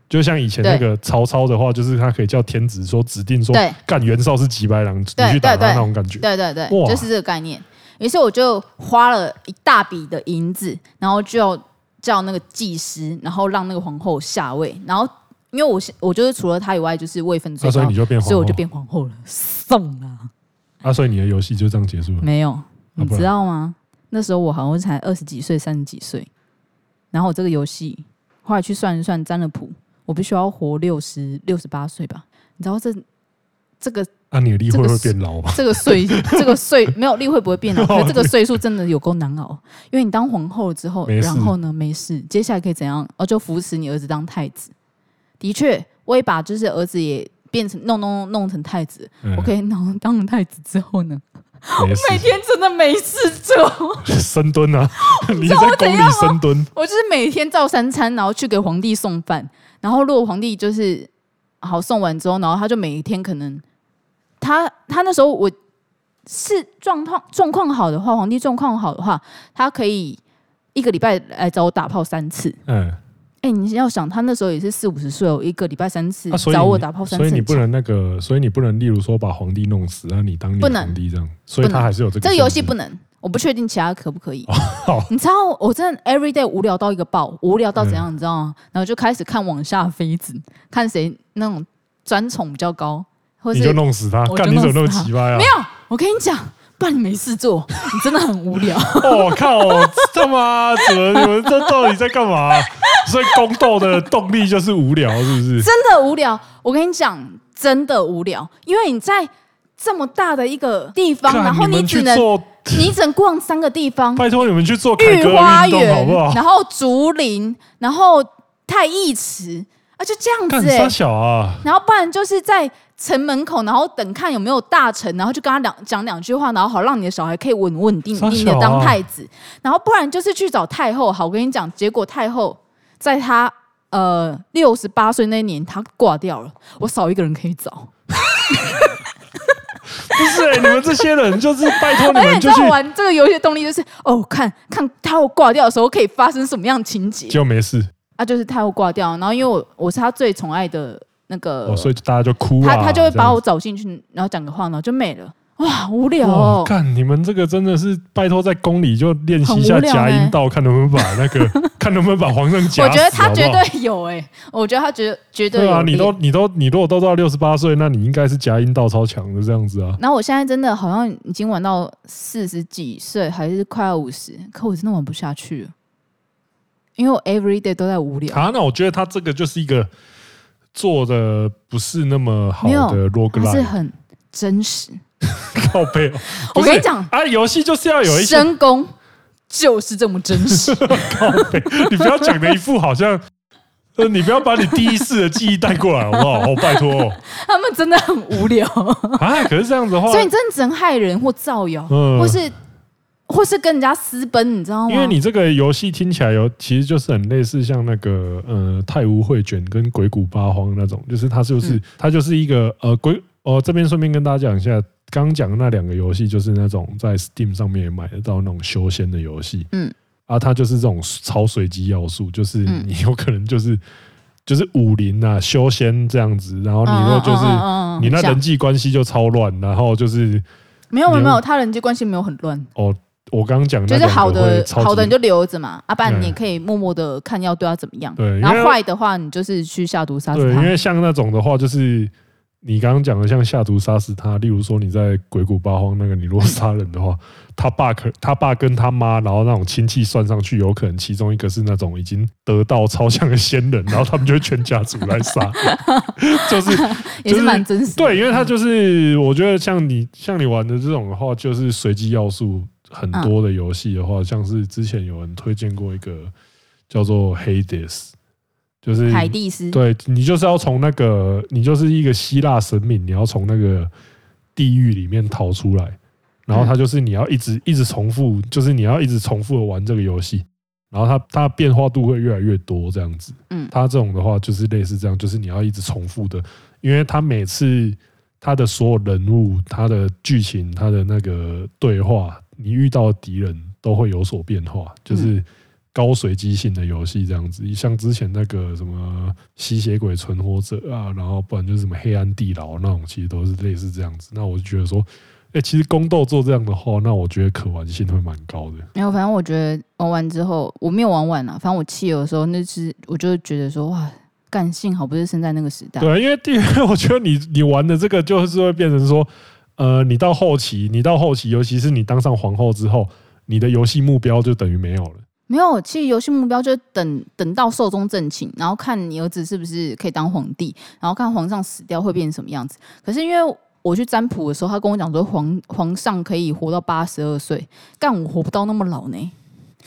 就像以前那个曹操的话，就是他可以叫天子说指定说干袁绍是几百两，你去打他那种感觉。对对对，就是这个概念。于是我就花了一大笔的银子，然后就要叫那个祭师，然后让那个皇后下位。然后因为我我就是除了他以外，就是位分最高，所以你就变，所以我就变皇后了。送啊！啊，所以你的游戏就这样结束了？没有。你知道吗？那时候我好像才二十几岁、三十几岁，然后我这个游戏后来去算一算，占了卜，我必须要活六十六十八岁吧？你知道这这个？啊，你的例会会变老吗？这个岁，这个岁没有例会不会变老？这个岁数真的有够难熬，因为你当皇后之后，然后呢没事，接下来可以怎样？哦，就扶持你儿子当太子。的确，我也把就是儿子也变成弄弄弄成太子。我可以弄当了太子之后呢？我每天真的没事做，深蹲啊！你在宫里深蹲。我就是每天照三餐，然后去给皇帝送饭。然后如果皇帝就是好送完之后，然后他就每一天可能他他那时候我是状况状况好的话，皇帝状况好的话，他可以一个礼拜来找我打炮三次。嗯。哎，你要想，他那时候也是四五十岁哦，一个礼拜三次找我打炮三次，所以你不能那个，所以你不能，例如说把皇帝弄死，让你当你皇帝这样，所以他还是有这个。这个游戏不能，我不确定其他可不可以。你知道，我真的 every day 无聊到一个爆，无聊到怎样，你知道吗？然后就开始看往下妃子，看谁那种专宠比较高，或者你就弄死他，看你怎么那么奇葩啊？没有，我跟你讲。不然你没事做，你 真的很无聊。我、哦、靠，这妈的，你们这到底在干嘛？所以宫斗的动力就是无聊，是不是？真的无聊。我跟你讲，真的无聊，因为你在这么大的一个地方，然后你只能你只能逛三个地方。拜托你们去做御花园，好不好？然后竹林，然后太义池。啊，就这样子哎、欸，小啊，然后不然就是在城门口，然后等看有没有大臣，然后就跟他两讲两句话，然后好让你的小孩可以稳稳定定的当太子。然后不然就是去找太后。好，我跟你讲，结果太后在他呃六十八岁那年他挂掉了，我少一个人可以找。不是、欸，你们这些人就是拜托你们就去玩这个游戏的动力就是哦，看看太后挂掉的时候可以发生什么样的情节，就没事。啊，就是太后挂掉，然后因为我我是他最宠爱的那个，哦、所以大家就哭啊，他他就会把我找进去，然后讲个话，然后就没了。哇，无聊哦！看你们这个真的是拜托在宫里就练习一下夹阴道，看能不能把 那个，看能不能把皇上夹死。我觉得他绝对有哎、欸，我觉得他绝绝对有。对啊，你都你都你如果都到六十八岁，那你应该是夹阴道超强的这样子啊。然后我现在真的好像已经玩到四十几岁，还是快要五十，可我真的玩不下去了，因为我 every day 都在无聊。啊，那我觉得他这个就是一个做的不是那么好的 roguelike，是很真实。靠背，我跟你讲啊，游戏就是要有一些深宫，就是这么真实。靠背，你不要讲的一副好像，呃，你不要把你第一次的记忆带过来好不好？我拜托哦。他们真的很无聊啊，可是这样子的话，所以你真的只能害人或造谣，或是或是跟人家私奔，你知道吗？因为你这个游戏听起来有，其实就是很类似像那个呃太污秽卷跟鬼谷八荒那种，就是它就是它就是一个呃鬼哦，这边顺便跟大家讲一下。刚讲的那两个游戏，就是那种在 Steam 上面也买得到那种修仙的游戏。嗯，啊，它就是这种超随机要素，就是你有可能就是就是武林啊修仙这样子，然后你如果就是你那人际关系就超乱，然后就是没有没有没有，他人际关系没有很乱。哦，我刚刚讲就是好的好的你就留着嘛，啊，不然你可以默默的看要对他怎么样。对，然后坏的话你就是去下毒杀死他。对，因为像那种的话就是。你刚刚讲的像下毒杀死他，例如说你在鬼谷八荒那个，你如果杀人的话，他爸可他爸跟他妈，然后那种亲戚算上去，有可能其中一个是那种已经得道超像的仙人，然后他们就会全家族来杀，就是也是蛮真实。对，因为他就是我觉得像你像你玩的这种的话，就是随机要素很多的游戏的话，像是之前有人推荐过一个叫做 Hades。就是海蒂斯，对，你就是要从那个，你就是一个希腊神明，你要从那个地狱里面逃出来，然后它就是你要一直一直重复，就是你要一直重复的玩这个游戏，然后它它变化度会越来越多这样子。嗯，它这种的话就是类似这样，就是你要一直重复的，因为它每次它的所有人物、它的剧情、它的那个对话，你遇到的敌人都会有所变化，就是。高随机性的游戏这样子，像之前那个什么吸血鬼存活者啊，然后不然就是什么黑暗地牢那种，其实都是类似这样子。那我就觉得说，哎，其实宫斗做这样的话，那我觉得可玩性会蛮高的。没有，反正我觉得玩完之后，我没有玩完啊。反正我气有的时候，那是我就觉得说，哇，干幸好不是生在那个时代。对，因为第二，我觉得你你玩的这个就是会变成说，呃，你到后期，你到后期，尤其是你当上皇后之后，你的游戏目标就等于没有了。没有，其实游戏目标就是等等到寿终正寝，然后看你儿子是不是可以当皇帝，然后看皇上死掉会变成什么样子。可是因为我去占卜的时候，他跟我讲说皇皇上可以活到八十二岁，但我活不到那么老呢。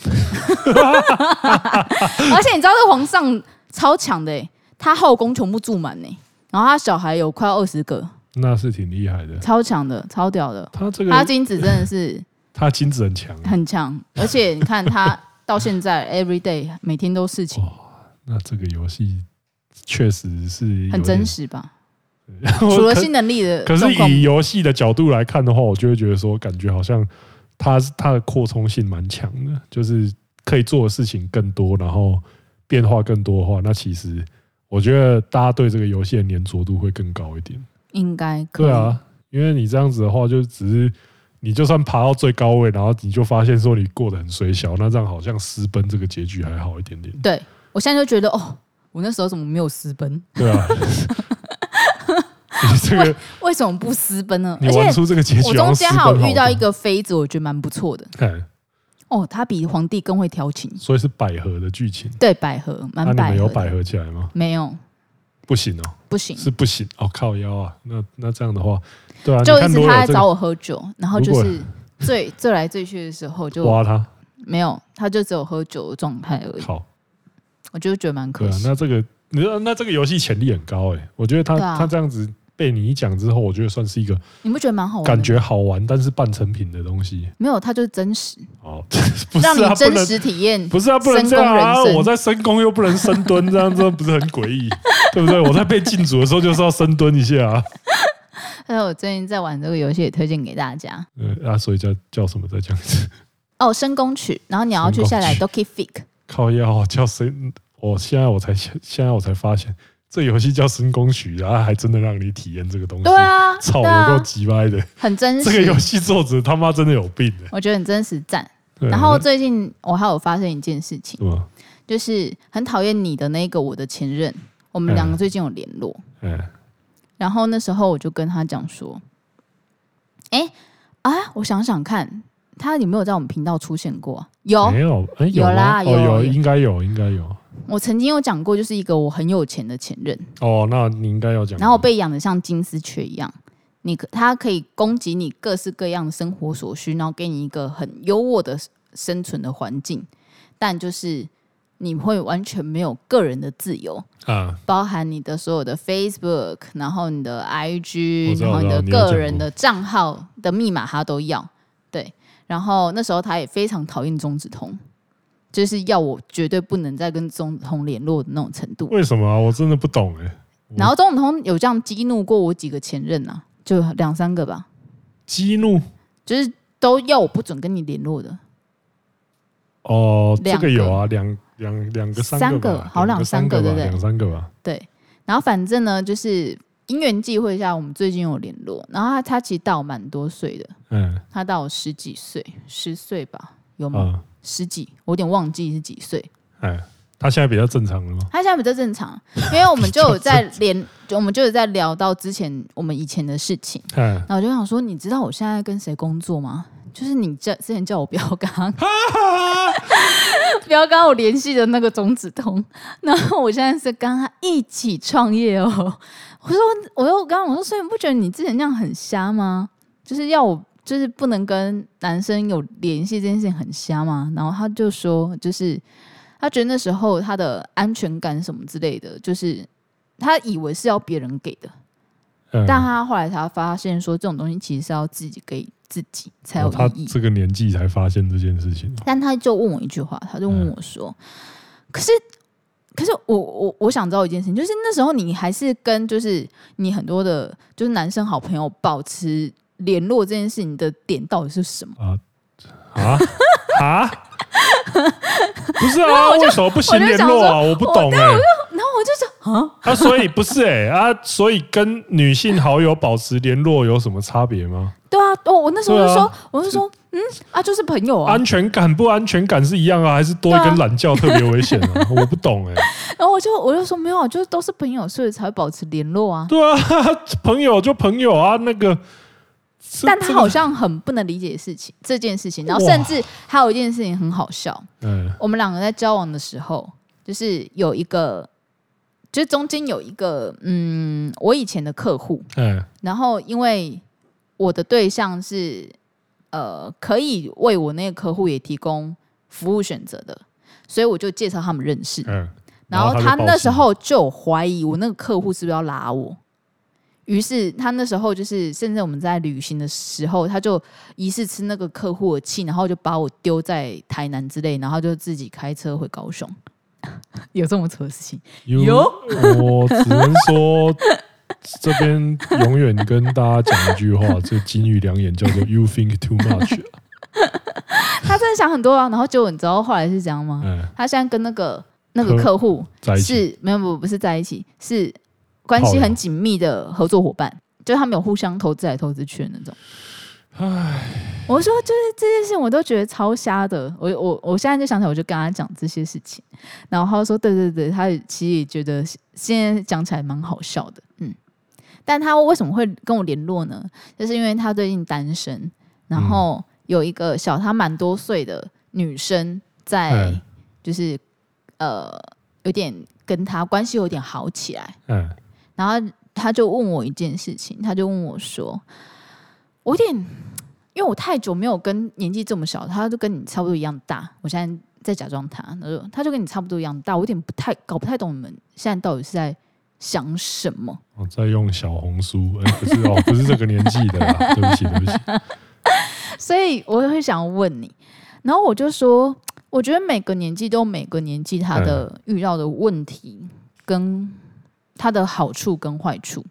而且你知道这皇上超强的，他后宫全部住满呢，然后他小孩有快二十个，那是挺厉害的，超强的，超屌的。他这个他金子真的是，他金子很强，很强。而且你看他。到现在，every day 每天都事情。那这个游戏确实是很真实吧？除了新能力的，可是以游戏的角度来看的话，我就会觉得说，感觉好像它它的扩充性蛮强的，就是可以做的事情更多，然后变化更多的话，那其实我觉得大家对这个游戏的粘着度会更高一点。应该可以。对啊，因为你这样子的话，就只是。你就算爬到最高位，然后你就发现说你过得很衰小，那这样好像私奔这个结局还好一点点。对，我现在就觉得哦，我那时候怎么没有私奔？对啊，你这个 为什么不私奔呢？你玩出这个结局，我中间还有遇到一个妃子，我觉得蛮不错的。对，哦，他比皇帝更会调情，所以是百合的剧情。对，百合蛮百合。有百合起来吗？没有，不行哦，不行，是不行。哦，靠腰啊，那那这样的话。对啊，就一直他来找我喝酒，然后就是醉醉来醉去的时候就挖他，没有，他就只有喝酒的状态而已。好，我就觉得蛮可惜。那这个，你说那这个游戏潜力很高哎，我觉得他他这样子被你一讲之后，我觉得算是一个，你不觉得蛮好玩？感觉好玩，但是半成品的东西。没有，它就是真实。哦，让你真实体验。不是啊，不能这样啊！我在深宫又不能深蹲，这样子不是很诡异？对不对？我在被禁足的时候就是要深蹲一下啊。还有我最近在玩这个游戏，也推荐给大家。嗯，啊，所以叫叫什么？再讲一次。哦，深宫曲，然后你要去下载 Doki Fik。靠腰叫深，我现在我才现在我才发现，这游戏叫深宫曲，然后还真的让你体验这个东西。对啊，操，有够鸡歪的，很真实。这个游戏作者他妈真的有病。我觉得很真实赞。然后最近我还有发生一件事情，就是很讨厌你的那个我的前任，我们两个最近有联络。嗯。然后那时候我就跟他讲说：“哎啊，我想想看，他有没有在我们频道出现过？有，没有？哎，有啦，有，有，应该有，应该有。我曾经有讲过，就是一个我很有钱的前任。哦，那你应该要讲。然后我被养的像金丝雀一样，你可他可以供给你各式各样的生活所需，然后给你一个很优渥的生存的环境，但就是。”你会完全没有个人的自由啊，包含你的所有的 Facebook，然后你的 IG，然后你的个人的账号的密码他都要。对，然后那时候他也非常讨厌中指通，就是要我绝对不能再跟中指通联络的那种程度。为什么啊？我真的不懂哎。然后中指通有这样激怒过我几个前任啊，就两三个吧。激怒？就是都要我不准跟你联络的。哦，这个有啊，两。两两个三个，三个好两三个对不对？两三个吧。对，然后反正呢，就是因缘际会下，我们最近有联络。然后他他其实大我蛮多岁的，嗯，他大我十几岁，十岁吧，有吗？嗯、十几，我有点忘记是几岁。哎，他现在比较正常了吗？他现在比较正常，因为我们就有在连，我们就有在聊到之前我们以前的事情。嗯，然后我就想说，你知道我现在跟谁工作吗？就是你叫之前叫我标刚，标刚我联系的那个钟子通，然后我现在是跟他一起创业哦。我说，我又刚刚我说，所以你不觉得你之前那样很瞎吗？就是要我就是不能跟男生有联系这件事情很瞎吗？然后他就说，就是他觉得那时候他的安全感什么之类的，就是他以为是要别人给的，嗯、但他后来才发现说，这种东西其实是要自己给。自己才有意义。他这个年纪才发现这件事情，但他就问我一句话，他就问我说：“嗯、可是，可是我我我想知道一件事情，就是那时候你还是跟就是你很多的，就是男生好朋友保持联络这件事情的点到底是什么？”啊啊啊！不是啊，为什么不行联络啊？我，我不懂哎、欸。然后我就说啊，啊，所以不是哎、欸、啊，所以跟女性好友保持联络有什么差别吗？对啊，我我那时候就说，啊、我就说，嗯啊，就是朋友啊。安全感不安全感是一样啊，还是多一根懒觉特别危险啊？我不懂哎、欸。然后我就我就说没有，就是都是朋友，所以才会保持联络啊。对啊，朋友就朋友啊，那个。但他好像很不能理解的事情，这件事情，然后甚至还有一件事情很好笑。嗯，我们两个在交往的时候，就是有一个，就是中间有一个，嗯，我以前的客户，嗯，然后因为。我的对象是，呃，可以为我那个客户也提供服务选择的，所以我就介绍他们认识。嗯，然后他那时候就怀疑我那个客户是不是要拉我，于是他那时候就是，甚至我们在旅行的时候，他就疑似吃那个客户的气，然后就把我丢在台南之类，然后就自己开车回高雄。有这么丑的事情？有，我只能说。这边永远跟大家讲一句话，这金玉良言叫做 “You think too much”。他真的想很多啊，然后就你知道后来是这样吗？嗯、他现在跟那个那个客户是没有不不是在一起，是关系很紧密的合作伙伴，就是他们有互相投资来投资去的那种。唉，我说就是这件事情，我都觉得超瞎的。我我我现在就想起来，我就跟他讲这些事情，然后他说：“对对对，他其实也觉得现在讲起来蛮好笑的。”嗯。但他为什么会跟我联络呢？就是因为他最近单身，然后有一个小他蛮多岁的女生在，就是呃有点跟他关系有点好起来。嗯，然后他就问我一件事情，他就问我说：“我有点，因为我太久没有跟年纪这么小，他就跟你差不多一样大。我现在在假装他，他说他就跟你差不多一样大，我有点不太搞不太懂你们现在到底是在。”想什么？我在用小红书，不是哦，不是这个年纪的啦，对不起，对不起。所以我会想问你，然后我就说，我觉得每个年纪都有每个年纪他的遇到的问题跟他的好处跟坏处。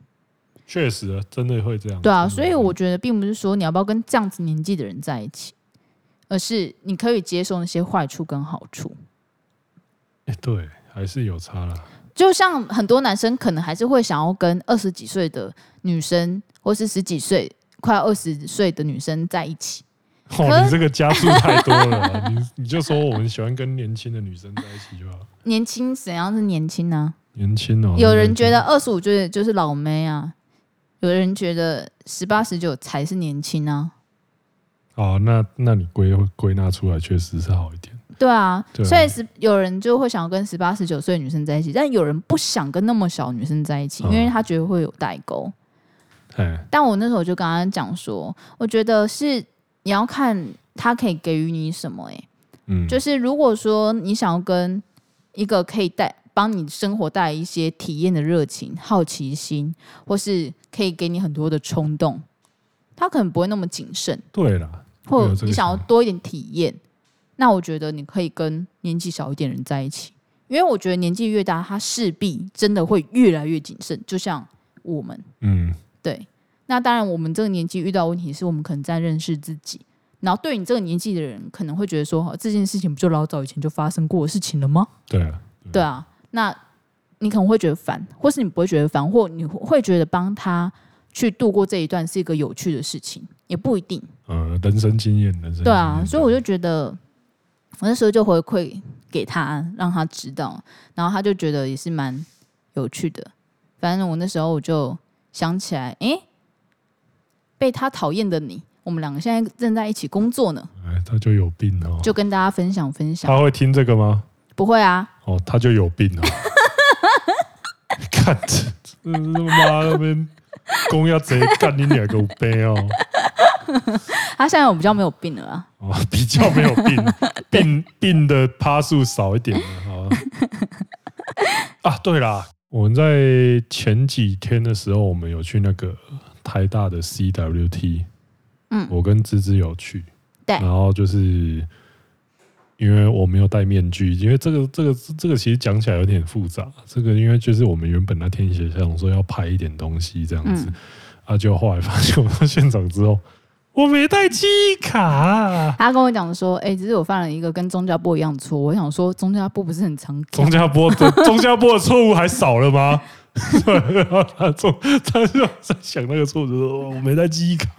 确实，真的会这样。对啊，所以我觉得并不是说你要不要跟这样子年纪的人在一起，而是你可以接受那些坏处跟好处。哎，对，还是有差啦。就像很多男生可能还是会想要跟二十几岁的女生，或是十几岁、快二十岁的女生在一起。哦，你这个加速太多了，你你就说我们喜欢跟年轻的女生在一起就好。年轻怎样是年轻呢？年轻哦，有人觉得二十五岁就是老妹啊。有人觉得十八十九才是年轻啊！哦，那那你归归纳出来确实是好一点。对啊，所以是有人就会想要跟十八十九岁女生在一起，但有人不想跟那么小女生在一起，因为他觉得会有代沟。嗯。但我那时候就跟他讲说，我觉得是你要看他可以给予你什么。哎，嗯，就是如果说你想要跟一个可以带。帮你生活带来一些体验的热情、好奇心，或是可以给你很多的冲动，他可能不会那么谨慎。对啦，或你想要多一点体验，那我觉得你可以跟年纪小一点的人在一起，因为我觉得年纪越大，他势必真的会越来越谨慎。就像我们，嗯，对。那当然，我们这个年纪遇到问题是我们可能在认识自己，然后对你这个年纪的人可能会觉得说，这件事情不就老早以前就发生过的事情了吗？对啊，对啊。那你可能会觉得烦，或是你不会觉得烦，或你会觉得帮他去度过这一段是一个有趣的事情，也不一定。呃，人生经验，人生。对啊，所以我就觉得，我那时候就回馈给他，让他知道，然后他就觉得也是蛮有趣的。反正我那时候我就想起来，哎，被他讨厌的你，我们两个现在正在一起工作呢。哎，他就有病哦，就跟大家分享分享。他会听这个吗？不会啊。哦，他就有病啊！看这这妈那边公鸭贼干你两个病哦！他现在我比较没有病了啊！哦，比较没有病，病病的趴数少一点了，好吧？啊，对啦，我们在前几天的时候，我们有去那个台大的 CWT，嗯，我跟芝芝有去，对，然后就是。因为我没有戴面具，因为这个这个这个其实讲起来有点复杂。这个因为就是我们原本那天写想说要拍一点东西这样子，嗯、啊，就后来发现我到现场之后，我没带记忆卡。他跟我讲说，哎、欸，只是我犯了一个跟钟家波一样错。我想说，钟家波不是很常钟家波的钟家波的错误还少了吗？对，然后他做，他就在想那个错，就说我没带记忆卡，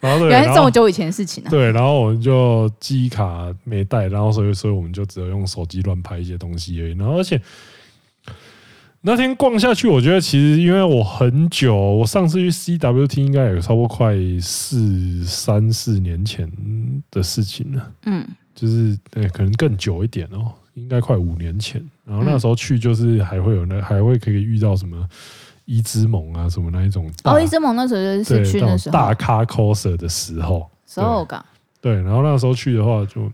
然后对，原来是这么久以前的事情啊。对，然后我们就记忆卡没带，然后所以所以我们就只有用手机乱拍一些东西而已。然后而且那天逛下去，我觉得其实因为我很久，我上次去 CWT 应该有差不多快四三四年前的事情了。嗯，就是对，可能更久一点哦。应该快五年前，然后那时候去就是还会有那还会可以遇到什么伊之萌啊什么那一种哦，伊之萌那时候就是去的时候大咖 coser 的时候，时候噶对，然后那时候去的话就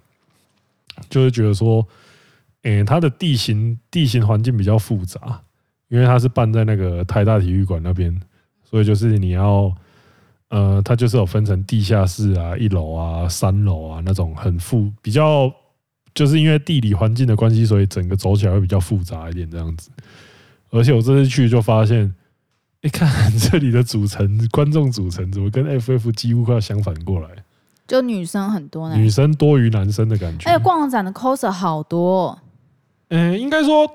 就是觉得说，诶、欸，它的地形地形环境比较复杂，因为它是办在那个台大体育馆那边，所以就是你要呃，它就是有分成地下室啊、一楼啊、三楼啊那种很复比较。就是因为地理环境的关系，所以整个走起来会比较复杂一点这样子。而且我这次去就发现，你看 这里的组成观众组成怎么跟 FF 几乎快要相反过来？就女生很多呢，女生多于男生的感觉。哎，逛展的 coser 好多。嗯，应该说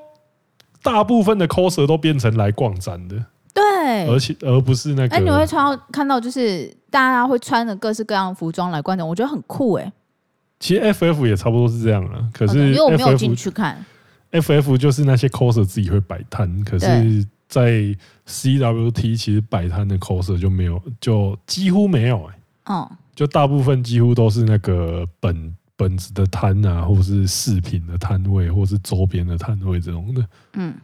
大部分的 coser 都变成来逛展的。对，而且而不是那个。哎，你会穿到看到就是大家会穿着各式各样的服装来逛展，我觉得很酷哎。其实 FF 也差不多是这样了，可是 FF, 因为我没有进去看，FF 就是那些 coser 自己会摆摊，可是，在 CWT 其实摆摊的 coser 就没有，就几乎没有哎、欸，哦，就大部分几乎都是那个本本子的摊啊，或是饰品的摊位，或是周边的摊位这种的，嗯，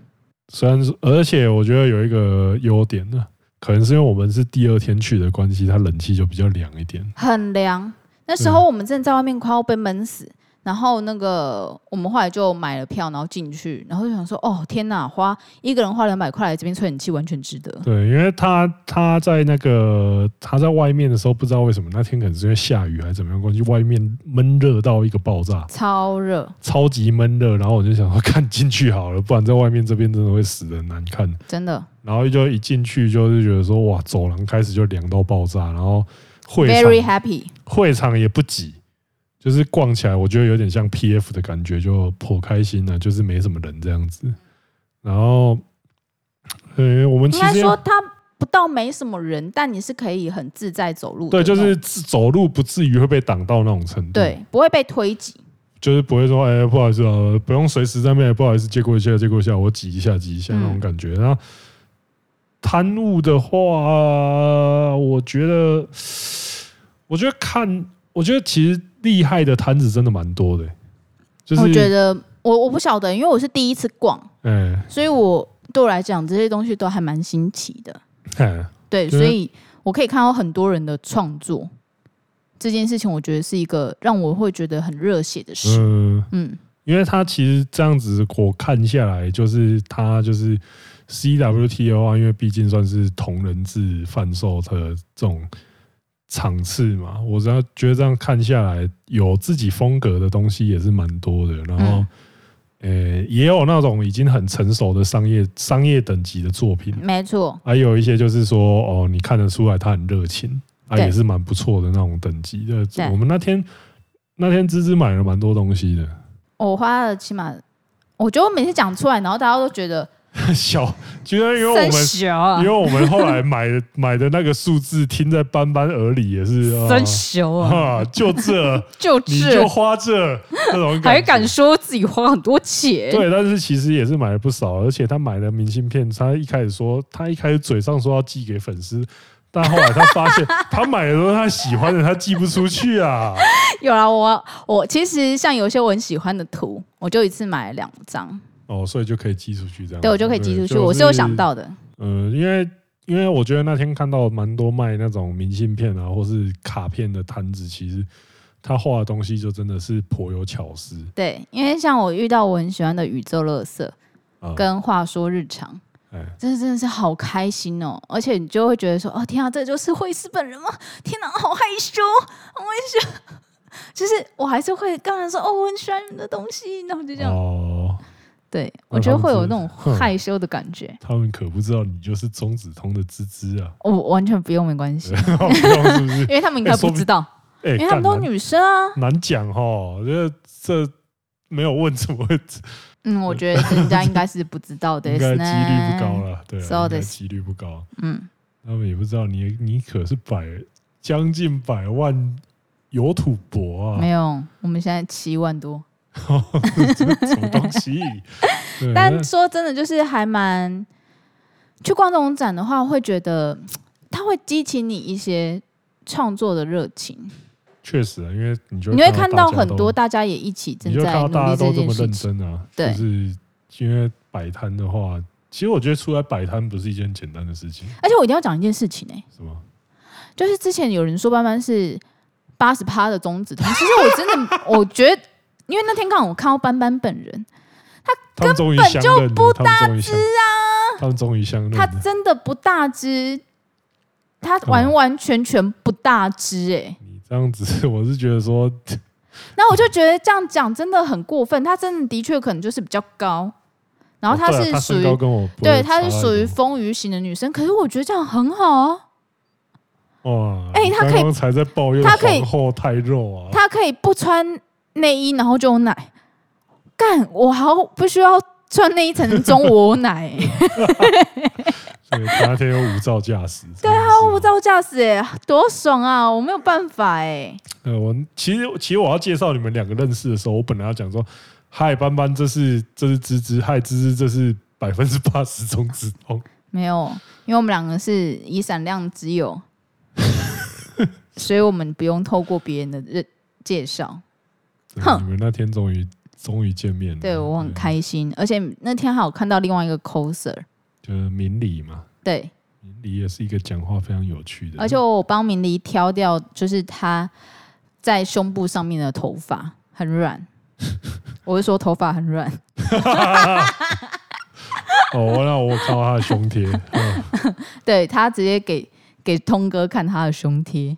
虽然说，而且我觉得有一个优点呢，可能是因为我们是第二天去的关系，它冷气就比较凉一点，很凉。那时候我们正在外面快要被闷死，然后那个我们后来就买了票，然后进去，然后就想说，哦天哪，花一个人花两百块来这边吹冷气，完全值得。对，因为他他在那个他在外面的时候，不知道为什么那天可能是因为下雨还是怎么样关系，外面闷热到一个爆炸，超热，超级闷热。然后我就想说，看进去好了，不然在外面这边真的会死的难看。真的。然后就一进去就是觉得说，哇，走廊开始就凉到爆炸，然后会场 very happy，会场也不挤。就是逛起来，我觉得有点像 PF 的感觉，就颇开心的，就是没什么人这样子。然后，呃，我们应该说他不到没什么人，但你是可以很自在走路。对，就是走路不至于会被挡到那种程度。对，不会被推挤。就是不会说，哎、欸，不好意思啊，不用随时在那边，不好意思，借过一下，借过一下，我挤一下，挤一下那种感觉。然后，摊务的话，我觉得，我觉得看，我觉得其实。厉害的摊子真的蛮多的，欸，就是我觉得我我不晓得，因为我是第一次逛，嗯，所以我对我来讲这些东西都还蛮新奇的，嗯，对，所以我可以看到很多人的创作，这件事情我觉得是一个让我会觉得很热血的事，嗯。嗯，因为他其实这样子我看下来，就是他就是 CWT 的话，因为毕竟算是同人志贩售的这种。场次嘛，我只要觉得这样看下来，有自己风格的东西也是蛮多的。然后，呃、嗯欸，也有那种已经很成熟的商业商业等级的作品，没错。还有一些就是说，哦，你看得出来他很热情，啊，也是蛮不错的那种等级的。我们那天那天芝芝买了蛮多东西的，我花了起码，我觉得我每次讲出来，然后大家都觉得。小，居然因为我们，因为我们后来买的买的那个数字听在斑斑耳里也是真小啊，就这，就这，就花这，那种还敢说自己花很多钱？对，但是其实也是买了不少，而且他买的明信片，他一开始说，他一开始嘴上说要寄给粉丝，但后来他发现，他买的都是他喜欢的，他寄不出去啊。有啊，我我其实像有些我很喜欢的图，我就一次买了两张。哦，所以就可以寄出去这样。对，我就可以寄出去。就是、我是有想到的。嗯，因为因为我觉得那天看到蛮多卖那种明信片啊，或是卡片的摊子，其实他画的东西就真的是颇有巧思。对，因为像我遇到我很喜欢的宇宙乐色，跟话说日常，哎、嗯，真的真的是好开心哦！而且你就会觉得说，哦天啊，这就是惠斯本人吗？天哪，好害羞，好害羞。就是我还是会刚才说，哦，我很喜欢你的东西，然后就这样。哦对，我觉得会有那种害羞的感觉。他们可不知道你就是中子通的芝芝啊！我完全不用，没关系。不用是不是？因为他们应该不知道，欸、因为他们都女生啊。难讲哈，我觉得这没有问怎么会？嗯，我觉得人家应该是不知道的，应该几率不高了。对，应该几率不高。嗯，他们也不知道你，你可是百将近百万有土博啊！没有，我们现在七万多。什么东西？但说真的，就是还蛮去逛这种展的话，会觉得它会激起你一些创作的热情。确实啊，因为你就你会看到很多大家也一起正在。大家都这么认真啊，对，就是因为摆摊的话，其实我觉得出来摆摊不是一件简单的事情。而且我一定要讲一件事情呢、欸，什么？就是之前有人说班班是八十趴的中子通，其实我真的 我觉得。因为那天刚好我看到班班本人，他根本就不大只啊！他们终于相认，他真的不大只，他完完全全不大只哎、欸！你这样子，我是觉得说，那我就觉得这样讲真的很过分。他真的的确可能就是比较高，然后他是属于、哦、对，他是属于丰腴型的女生。可是我觉得这样很好啊！哇，哎、欸，他可以才在抱怨他可以后太肉啊，他可以不穿。内衣，然后就有奶，干我好不需要穿内衣才能中我有奶、欸，所以那天有无照驾驶，对啊，无照驾驶哎，多爽啊！我没有办法哎、欸。呃，我其实其实我要介绍你们两个认识的时候，我本来要讲说，嗨班班，这是这是芝芝，嗨芝芝，这是百分之八十中子通。没有，因为我们两个是以闪亮之友，所以我们不用透过别人的认介绍。哼，你们那天终于终于见面了，对我很开心，而且那天还有看到另外一个 coser，就是明理嘛。对，明理也是一个讲话非常有趣的，而且我帮明理挑掉，就是他在胸部上面的头发很软，我是说头发很软。哦，那我看到他的胸贴，嗯、对他直接给给通哥看他的胸贴，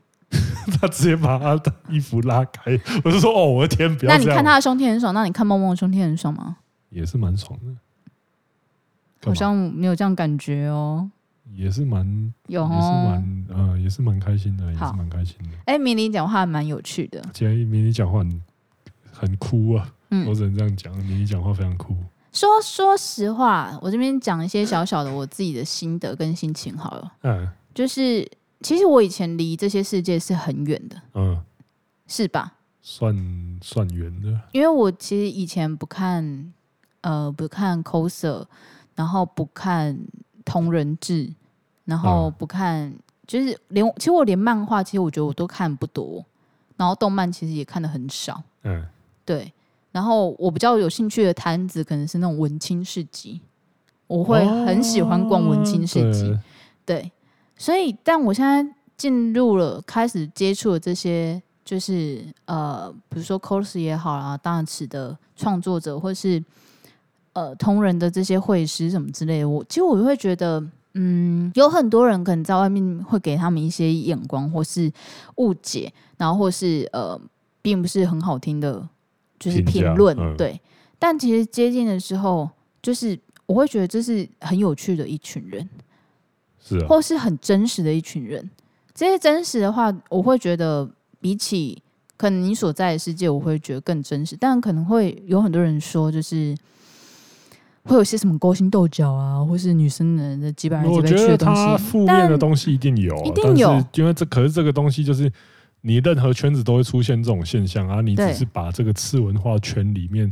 他直接把他的衣服拉开，我就说哦，我的天，不要。那你看他的胸贴很爽，那你看梦梦的胸贴很爽吗？也是蛮爽的，好像没有这样感觉哦。也是蛮有、哦，也是蛮呃，也是蛮开心的，也是蛮开心的。哎、欸，迷你讲话蛮有趣的。今天迷你讲话很很酷啊，嗯、我只能这样讲，迷你讲话非常酷。说说实话，我这边讲一些小小的我自己的心得跟心情好了。嗯，就是其实我以前离这些世界是很远的。嗯，是吧？算算远的，因为我其实以前不看呃不看 coser，然后不看同人志，然后不看、嗯、就是连其实我连漫画，其实我觉得我都看不多，然后动漫其实也看的很少。嗯，对。然后我比较有兴趣的摊子可能是那种文青市集，我会很喜欢逛文青市集。哦、对，对，所以但我现在进入了开始接触了这些，就是呃，比如说 cos 也好啊，大尺的创作者，或是呃同人的这些会师什么之类的，我其实我会觉得，嗯，有很多人可能在外面会给他们一些眼光或是误解，然后或是呃，并不是很好听的。就是评论、嗯、对，但其实接近的时候，就是我会觉得这是很有趣的一群人，是、啊，或是很真实的一群人。这些真实的话，我会觉得比起可能你所在的世界，我会觉得更真实。但可能会有很多人说，就是会有些什么勾心斗角啊，或是女生人的几百人几百去的东西，负面的东西一定有，一定有，因为这可是这个东西就是。你任何圈子都会出现这种现象啊！你只是把这个次文化圈里面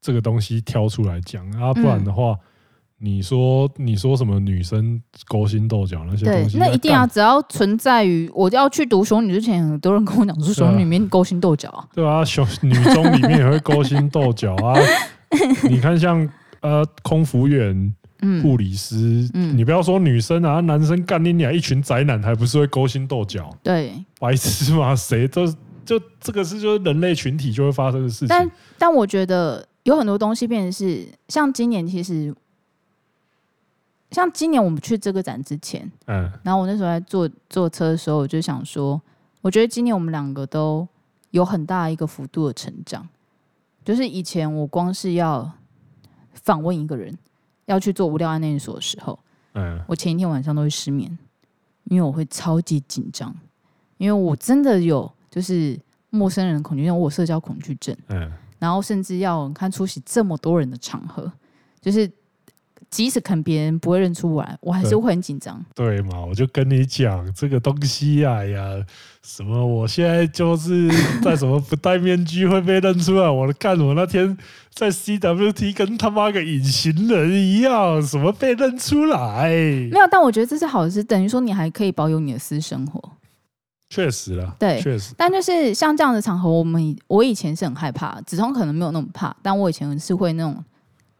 这个东西挑出来讲啊，不然的话，你说你说什么女生勾心斗角那些东西，那一定啊！只要存在于我要去读熊女之前，很多人跟我讲说熊女里面勾心斗角啊，对啊，熊女中里面也会勾心斗角啊！你看像呃空服员。护理师，嗯，你不要说女生啊，男生干你俩一群宅男，还不是会勾心斗角？对，白痴嘛，谁都就这个是就是人类群体就会发生的事情。但但我觉得有很多东西变成是，像今年其实，像今年我们去这个展之前，嗯，然后我那时候在坐坐车的时候，我就想说，我觉得今年我们两个都有很大一个幅度的成长，就是以前我光是要访问一个人。要去做无料案内所的时候，嗯，我前一天晚上都会失眠，因为我会超级紧张，因为我真的有就是陌生人恐惧症，我有社交恐惧症，嗯，然后甚至要看出席这么多人的场合，就是。即使看别人不会认出我来，我还是会很紧张。对嘛？我就跟你讲这个东西啊呀，什么我现在就是在什么不戴面具会被认出来。我看我那天在 CWT 跟他妈个隐形人一样，什么被认出来？没有，但我觉得这是好事，等于说你还可以保有你的私生活。确实啦，对，确实。但就是像这样的场合，我们我以前是很害怕，子聪可能没有那么怕，但我以前是会那种。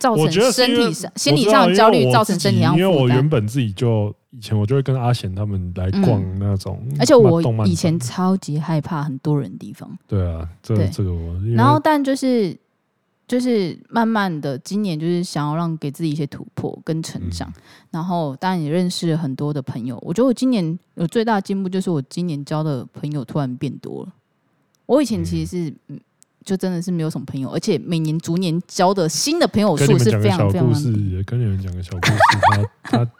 造成身体上、心理上的焦虑，造成身体上。因为我原本自己就以前我就会跟阿贤他们来逛那种，而且我以前超级害怕很多人的地方。对啊，这这个我。然后，但就是就是慢慢的，今年就是想要让给自己一些突破跟成长。然后，当然也认识了很多的朋友。我觉得我今年有最大的进步，就是我今年交的朋友突然变多了。我以前其实是嗯。就真的是没有什么朋友，而且每年逐年交的新的朋友数是非常非常。跟你们讲个小故事，他他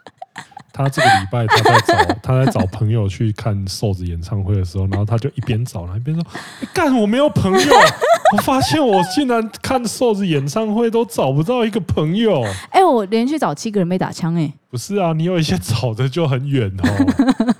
他这个礼拜他在找他在找朋友去看瘦子演唱会的时候，然后他就一边找，然后一边说：“干，我没有朋友，我发现我竟然看瘦子演唱会都找不到一个朋友。”哎，我连续找七个人被打枪，哎，不是啊，你有一些找的就很远哦。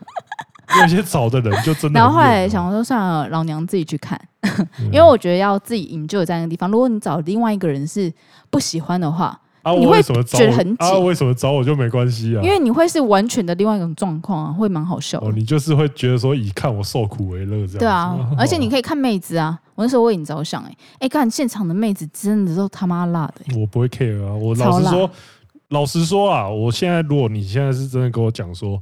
有些找的人就真的。然后后来想说算了，老娘自己去看，因为我觉得要自己营救在那个地方。如果你找另外一个人是不喜欢的话，啊你会觉得很紧。啊，为什么找我就没关系啊？因为你会是完全的另外一种状况啊，会蛮好笑。哦，你就是会觉得说以看我受苦为乐这样。对啊，而且你可以看妹子啊。我那时候为你着想，哎哎，看现场的妹子真的都他妈辣的。我不会 care 啊，我老实说，老实说啊，我现在如果你现在是真的跟我讲说。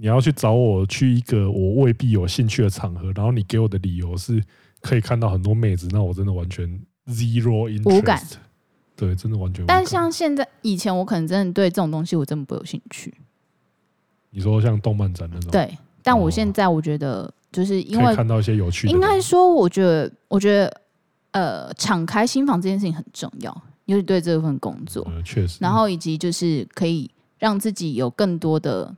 你要去找我去一个我未必有兴趣的场合，然后你给我的理由是可以看到很多妹子，那我真的完全 zero interest，无感。对，真的完全。但像现在，以前我可能真的对这种东西我真的不有兴趣。你说像动漫展那种？对，但我现在我觉得，就是因为看到一些有趣的，应该说，我觉得，我觉得，呃，敞开心房这件事情很重要，尤其对这份工作，呃、确实。然后以及就是可以让自己有更多的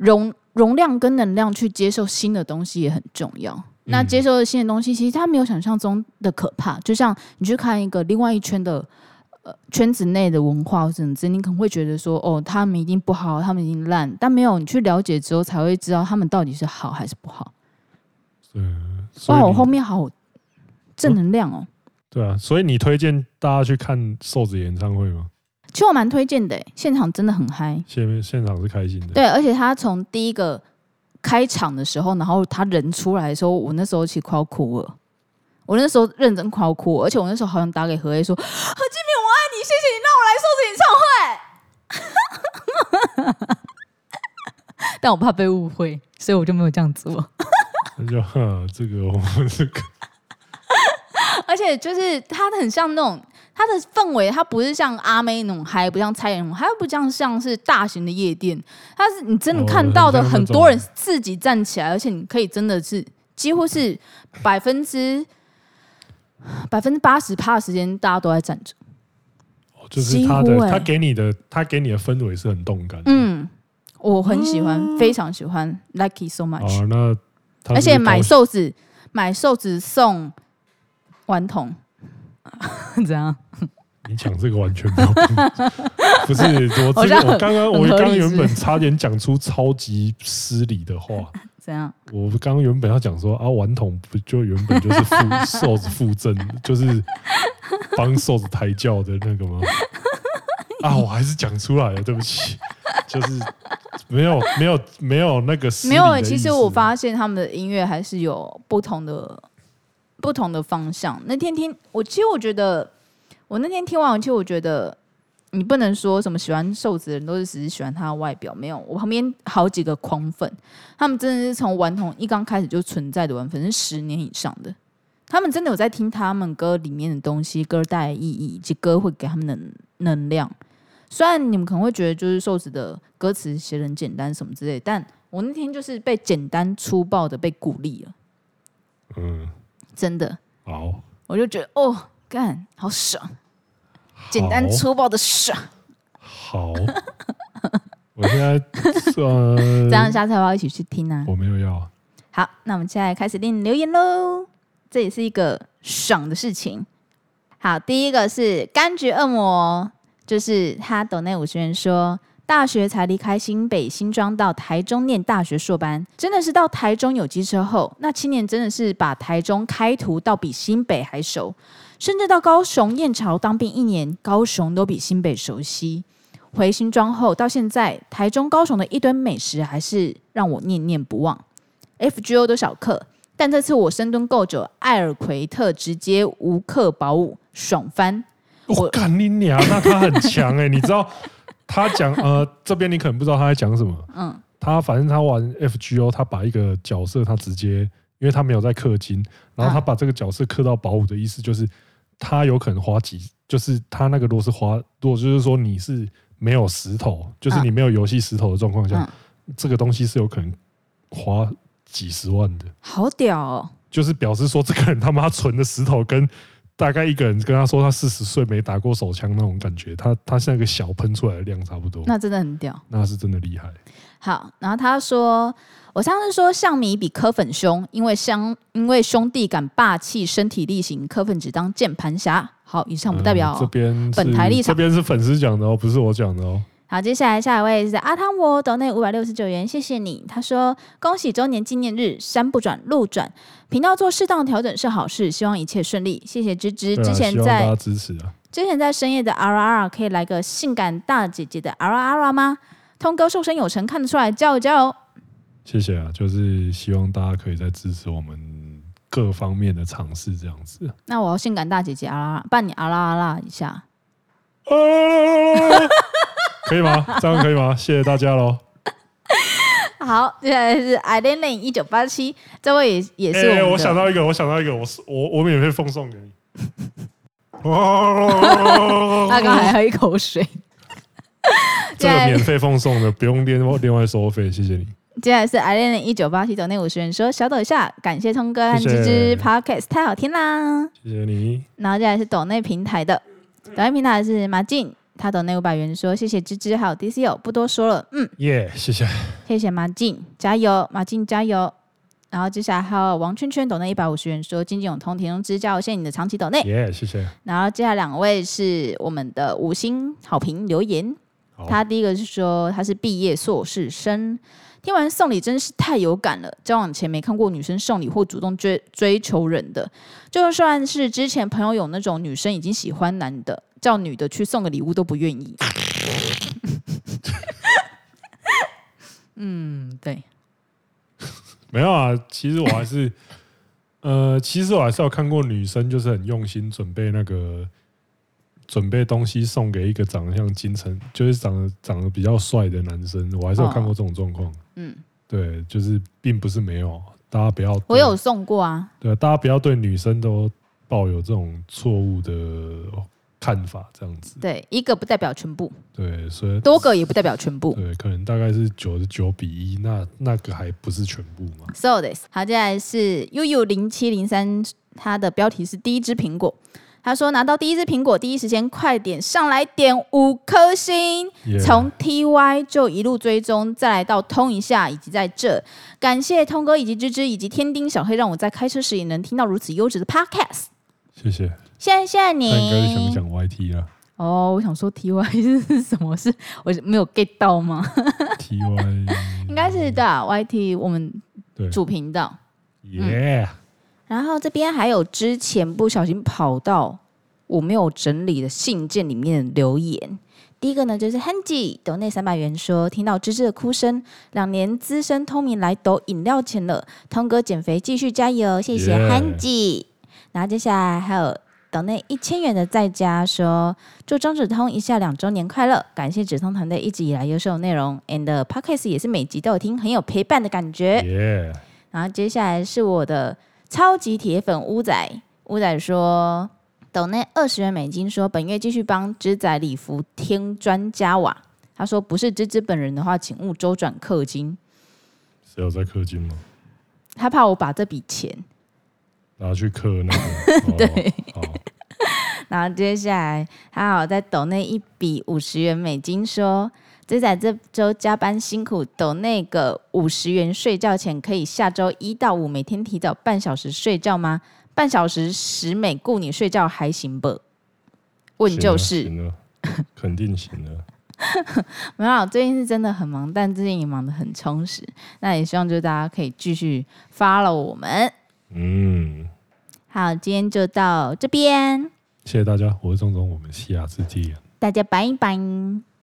容容量跟能量去接受新的东西也很重要。那接受的新的东西，其实它没有想象中的可怕。就像你去看一个另外一圈的呃圈子内的文化或者之，你可能会觉得说，哦，他们一定不好，他们一定烂。但没有你去了解之后，才会知道他们到底是好还是不好。嗯，哇，我后面好正能量哦。对啊，所以你推荐大家去看瘦子演唱会吗？其实我蛮推荐的，现场真的很嗨。现现场是开心的。对，而且他从第一个。开场的时候，然后他人出来的时候，我那时候其实快要哭了。我那时候认真快要哭，而且我那时候好像打给何 A 说：“何敬明，我爱你，谢谢你让我来瘦子演唱会。”但我怕被误会，所以我就没有这样做。那就哈，这个我们这个，而且就是他很像那种。它的氛围，它不是像阿妹那种嗨，不像蔡妍那种，还不像像是大型的夜店。它是你真的看到的很多人自己站起来，而且你可以真的是几乎是百分之百分之八十趴的时间大家都在站着。哦，就是他的他给你的他给你的氛围是很动感。嗯，我很喜欢，非常喜欢，like it so much。哦，那而且买瘦子买瘦子送顽童。怎样？你讲这个完全没有，不是我这个我刚刚我刚刚原本差点讲出超级失礼的话。怎样？我刚刚原本要讲说啊，顽童不就原本就是负瘦子负赠，就是帮瘦子抬轿的那个吗？啊，我还是讲出来了，对不起，就是没有没有没有那个没有。其实我发现他们的音乐还是有不同的。不同的方向。那天听我，其实我觉得，我那天听完，其实我觉得，你不能说什么喜欢瘦子的人都是只是喜欢他的外表，没有。我旁边好几个狂粉，他们真的是从顽童一刚开始就存在的顽粉，是十年以上的。他们真的有在听他们歌里面的东西，歌带来意义以及歌会给他们的能量。虽然你们可能会觉得就是瘦子的歌词写得很简单什么之类，但我那天就是被简单粗暴的被鼓励了。嗯。真的好，我就觉得哦，干好爽，简单粗暴的爽。好，我现在这样下次要不要一起去听呢？我没有要。好，那我们现在开始念留言喽。这也是一个爽的事情。好，第一个是柑橘恶魔，就是他抖内五十元说。大学才离开新北新庄到台中念大学硕班，真的是到台中有机车后，那七年真的是把台中开图到比新北还熟，甚至到高雄燕巢当兵一年，高雄都比新北熟悉。回新庄后到现在，台中高雄的一堆美食还是让我念念不忘。FGO 都少克，但这次我深蹲够久，艾尔奎特直接无克保五，爽翻！我干你娘，那他很强哎、欸，你知道？他讲呃，这边你可能不知道他在讲什么。嗯，他反正他玩 FGO，他把一个角色他直接，因为他没有在氪金，然后他把这个角色氪到保五的意思就是，他有可能花几，就是他那个如果是花，如果就是说你是没有石头，就是你没有游戏石头的状况下，这个东西是有可能花几十万的。好屌哦！就是表示说这个人他妈存的石头跟。大概一个人跟他说他四十岁没打过手枪那种感觉，他他像一个小喷出来的量差不多。那真的很屌，那是真的厉害。好，然后他说，我上次说象迷比柯粉凶，因为相因为兄弟敢霸气身体力行，柯粉只当键盘侠。好，以上不代表、嗯、这边本台立场，这边是粉丝讲的哦，不是我讲的哦。好，接下来下一位是阿汤我抖内五百六十九元，谢谢你。他说：“恭喜周年纪念日，山不转路转，频道做适当调整是好事，希望一切顺利。”谢谢芝芝，之前在支持啊。之前在深夜的 R R 可以来个性感大姐姐的 R R 吗？通哥瘦身有成，看得出来，加油加油！谢谢啊，就是希望大家可以再支持我们各方面的尝试，这样子。那我要性感大姐姐 R R，伴你 R R R 一下。可以吗？这样可以吗？谢谢大家喽。好，接下来是 i l e n e 一九八七，这位也也是我、欸。我想到一个，我想到一个，我是我我免费奉送给你。他刚还喝一口水。这个免费奉送的，不用另外另外收费，谢谢你。接下来是 I 恋的一九八七抖内五十元说小抖一下，感谢通哥和芝芝 Podcast 太好听啦，谢谢你。然后接下来是抖内平台的，抖内平台是马静，他抖内五百元说谢谢芝芝还有 DCO，不多说了，嗯，耶，谢谢，谢谢马静，加油，马静加油。然后接下来还有王圈圈抖那一百五十元说经济永通田中之教，谢谢你的长期抖内，耶，谢谢。然后接下来两位是我们的五星好评留言，他第一个是说他是毕业硕士生。听完送礼真是太有感了，交往前没看过女生送礼或主动追追求人的，就算是之前朋友有那种女生已经喜欢男的，叫女的去送个礼物都不愿意。嗯，对，没有啊，其实我还是，呃，其实我还是有看过女生就是很用心准备那个。准备东西送给一个长得像金城，就是长得长得比较帅的男生，我还是有看过这种状况。嗯，对，就是并不是没有，大家不要。我有送过啊。对，大家不要对女生都抱有这种错误的看法，这样子。对，一个不代表全部。对，所以多个也不代表全部。对，可能大概是九十九比一，那那个还不是全部嘛。So this，好，接下来是 uu 零七零三，它的标题是第一只苹果。他说：“拿到第一只苹果，第一时间快点上来点五颗星。从 TY 就一路追踪，再来到通一下，以及在这，感谢通哥以及芝芝以及天丁小黑，让我在开车时也能听到如此优质的 Podcast。谢谢，谢谢你。应该是想讲 YT 了。哦，我想说 TY 是什么？是我没有 get 到吗？TY 应该是的，YT 我们主频道。耶。”然后这边还有之前不小心跑到我没有整理的信件里面的留言。第一个呢就是 Hanji 抖内三百元说，听到芝芝的哭声，两年资深通明来抖饮料钱了，通哥减肥继续加油，谢谢 Hanji。然后接下来还有抖内一千元的在家说，祝张指通一下两周年快乐，感谢子通团队一直以来优秀内容，and podcast 也是每集都有听，很有陪伴的感觉。然后接下来是我的。超级铁粉乌仔，乌仔说：“抖内二十元美金，说本月继续帮芝仔礼服添砖加瓦。”他说：“不是芝芝本人的话，请勿周转氪金。”谁有在氪金吗？他怕我把这笔钱拿去刻那个。对。然后接下来他好在抖内一笔五十元美金，说。仔仔这周加班辛苦，抖那个五十元睡觉钱，可以下周一到五每天提早半小时睡觉吗？半小时十美雇你睡觉还行不？问就是，肯定行了。没有，最近是真的很忙，但最近也忙得很充实。那也希望就是大家可以继续 follow 我们。嗯，好，今天就到这边。谢谢大家，我是钟总，我们下次见。大家拜拜。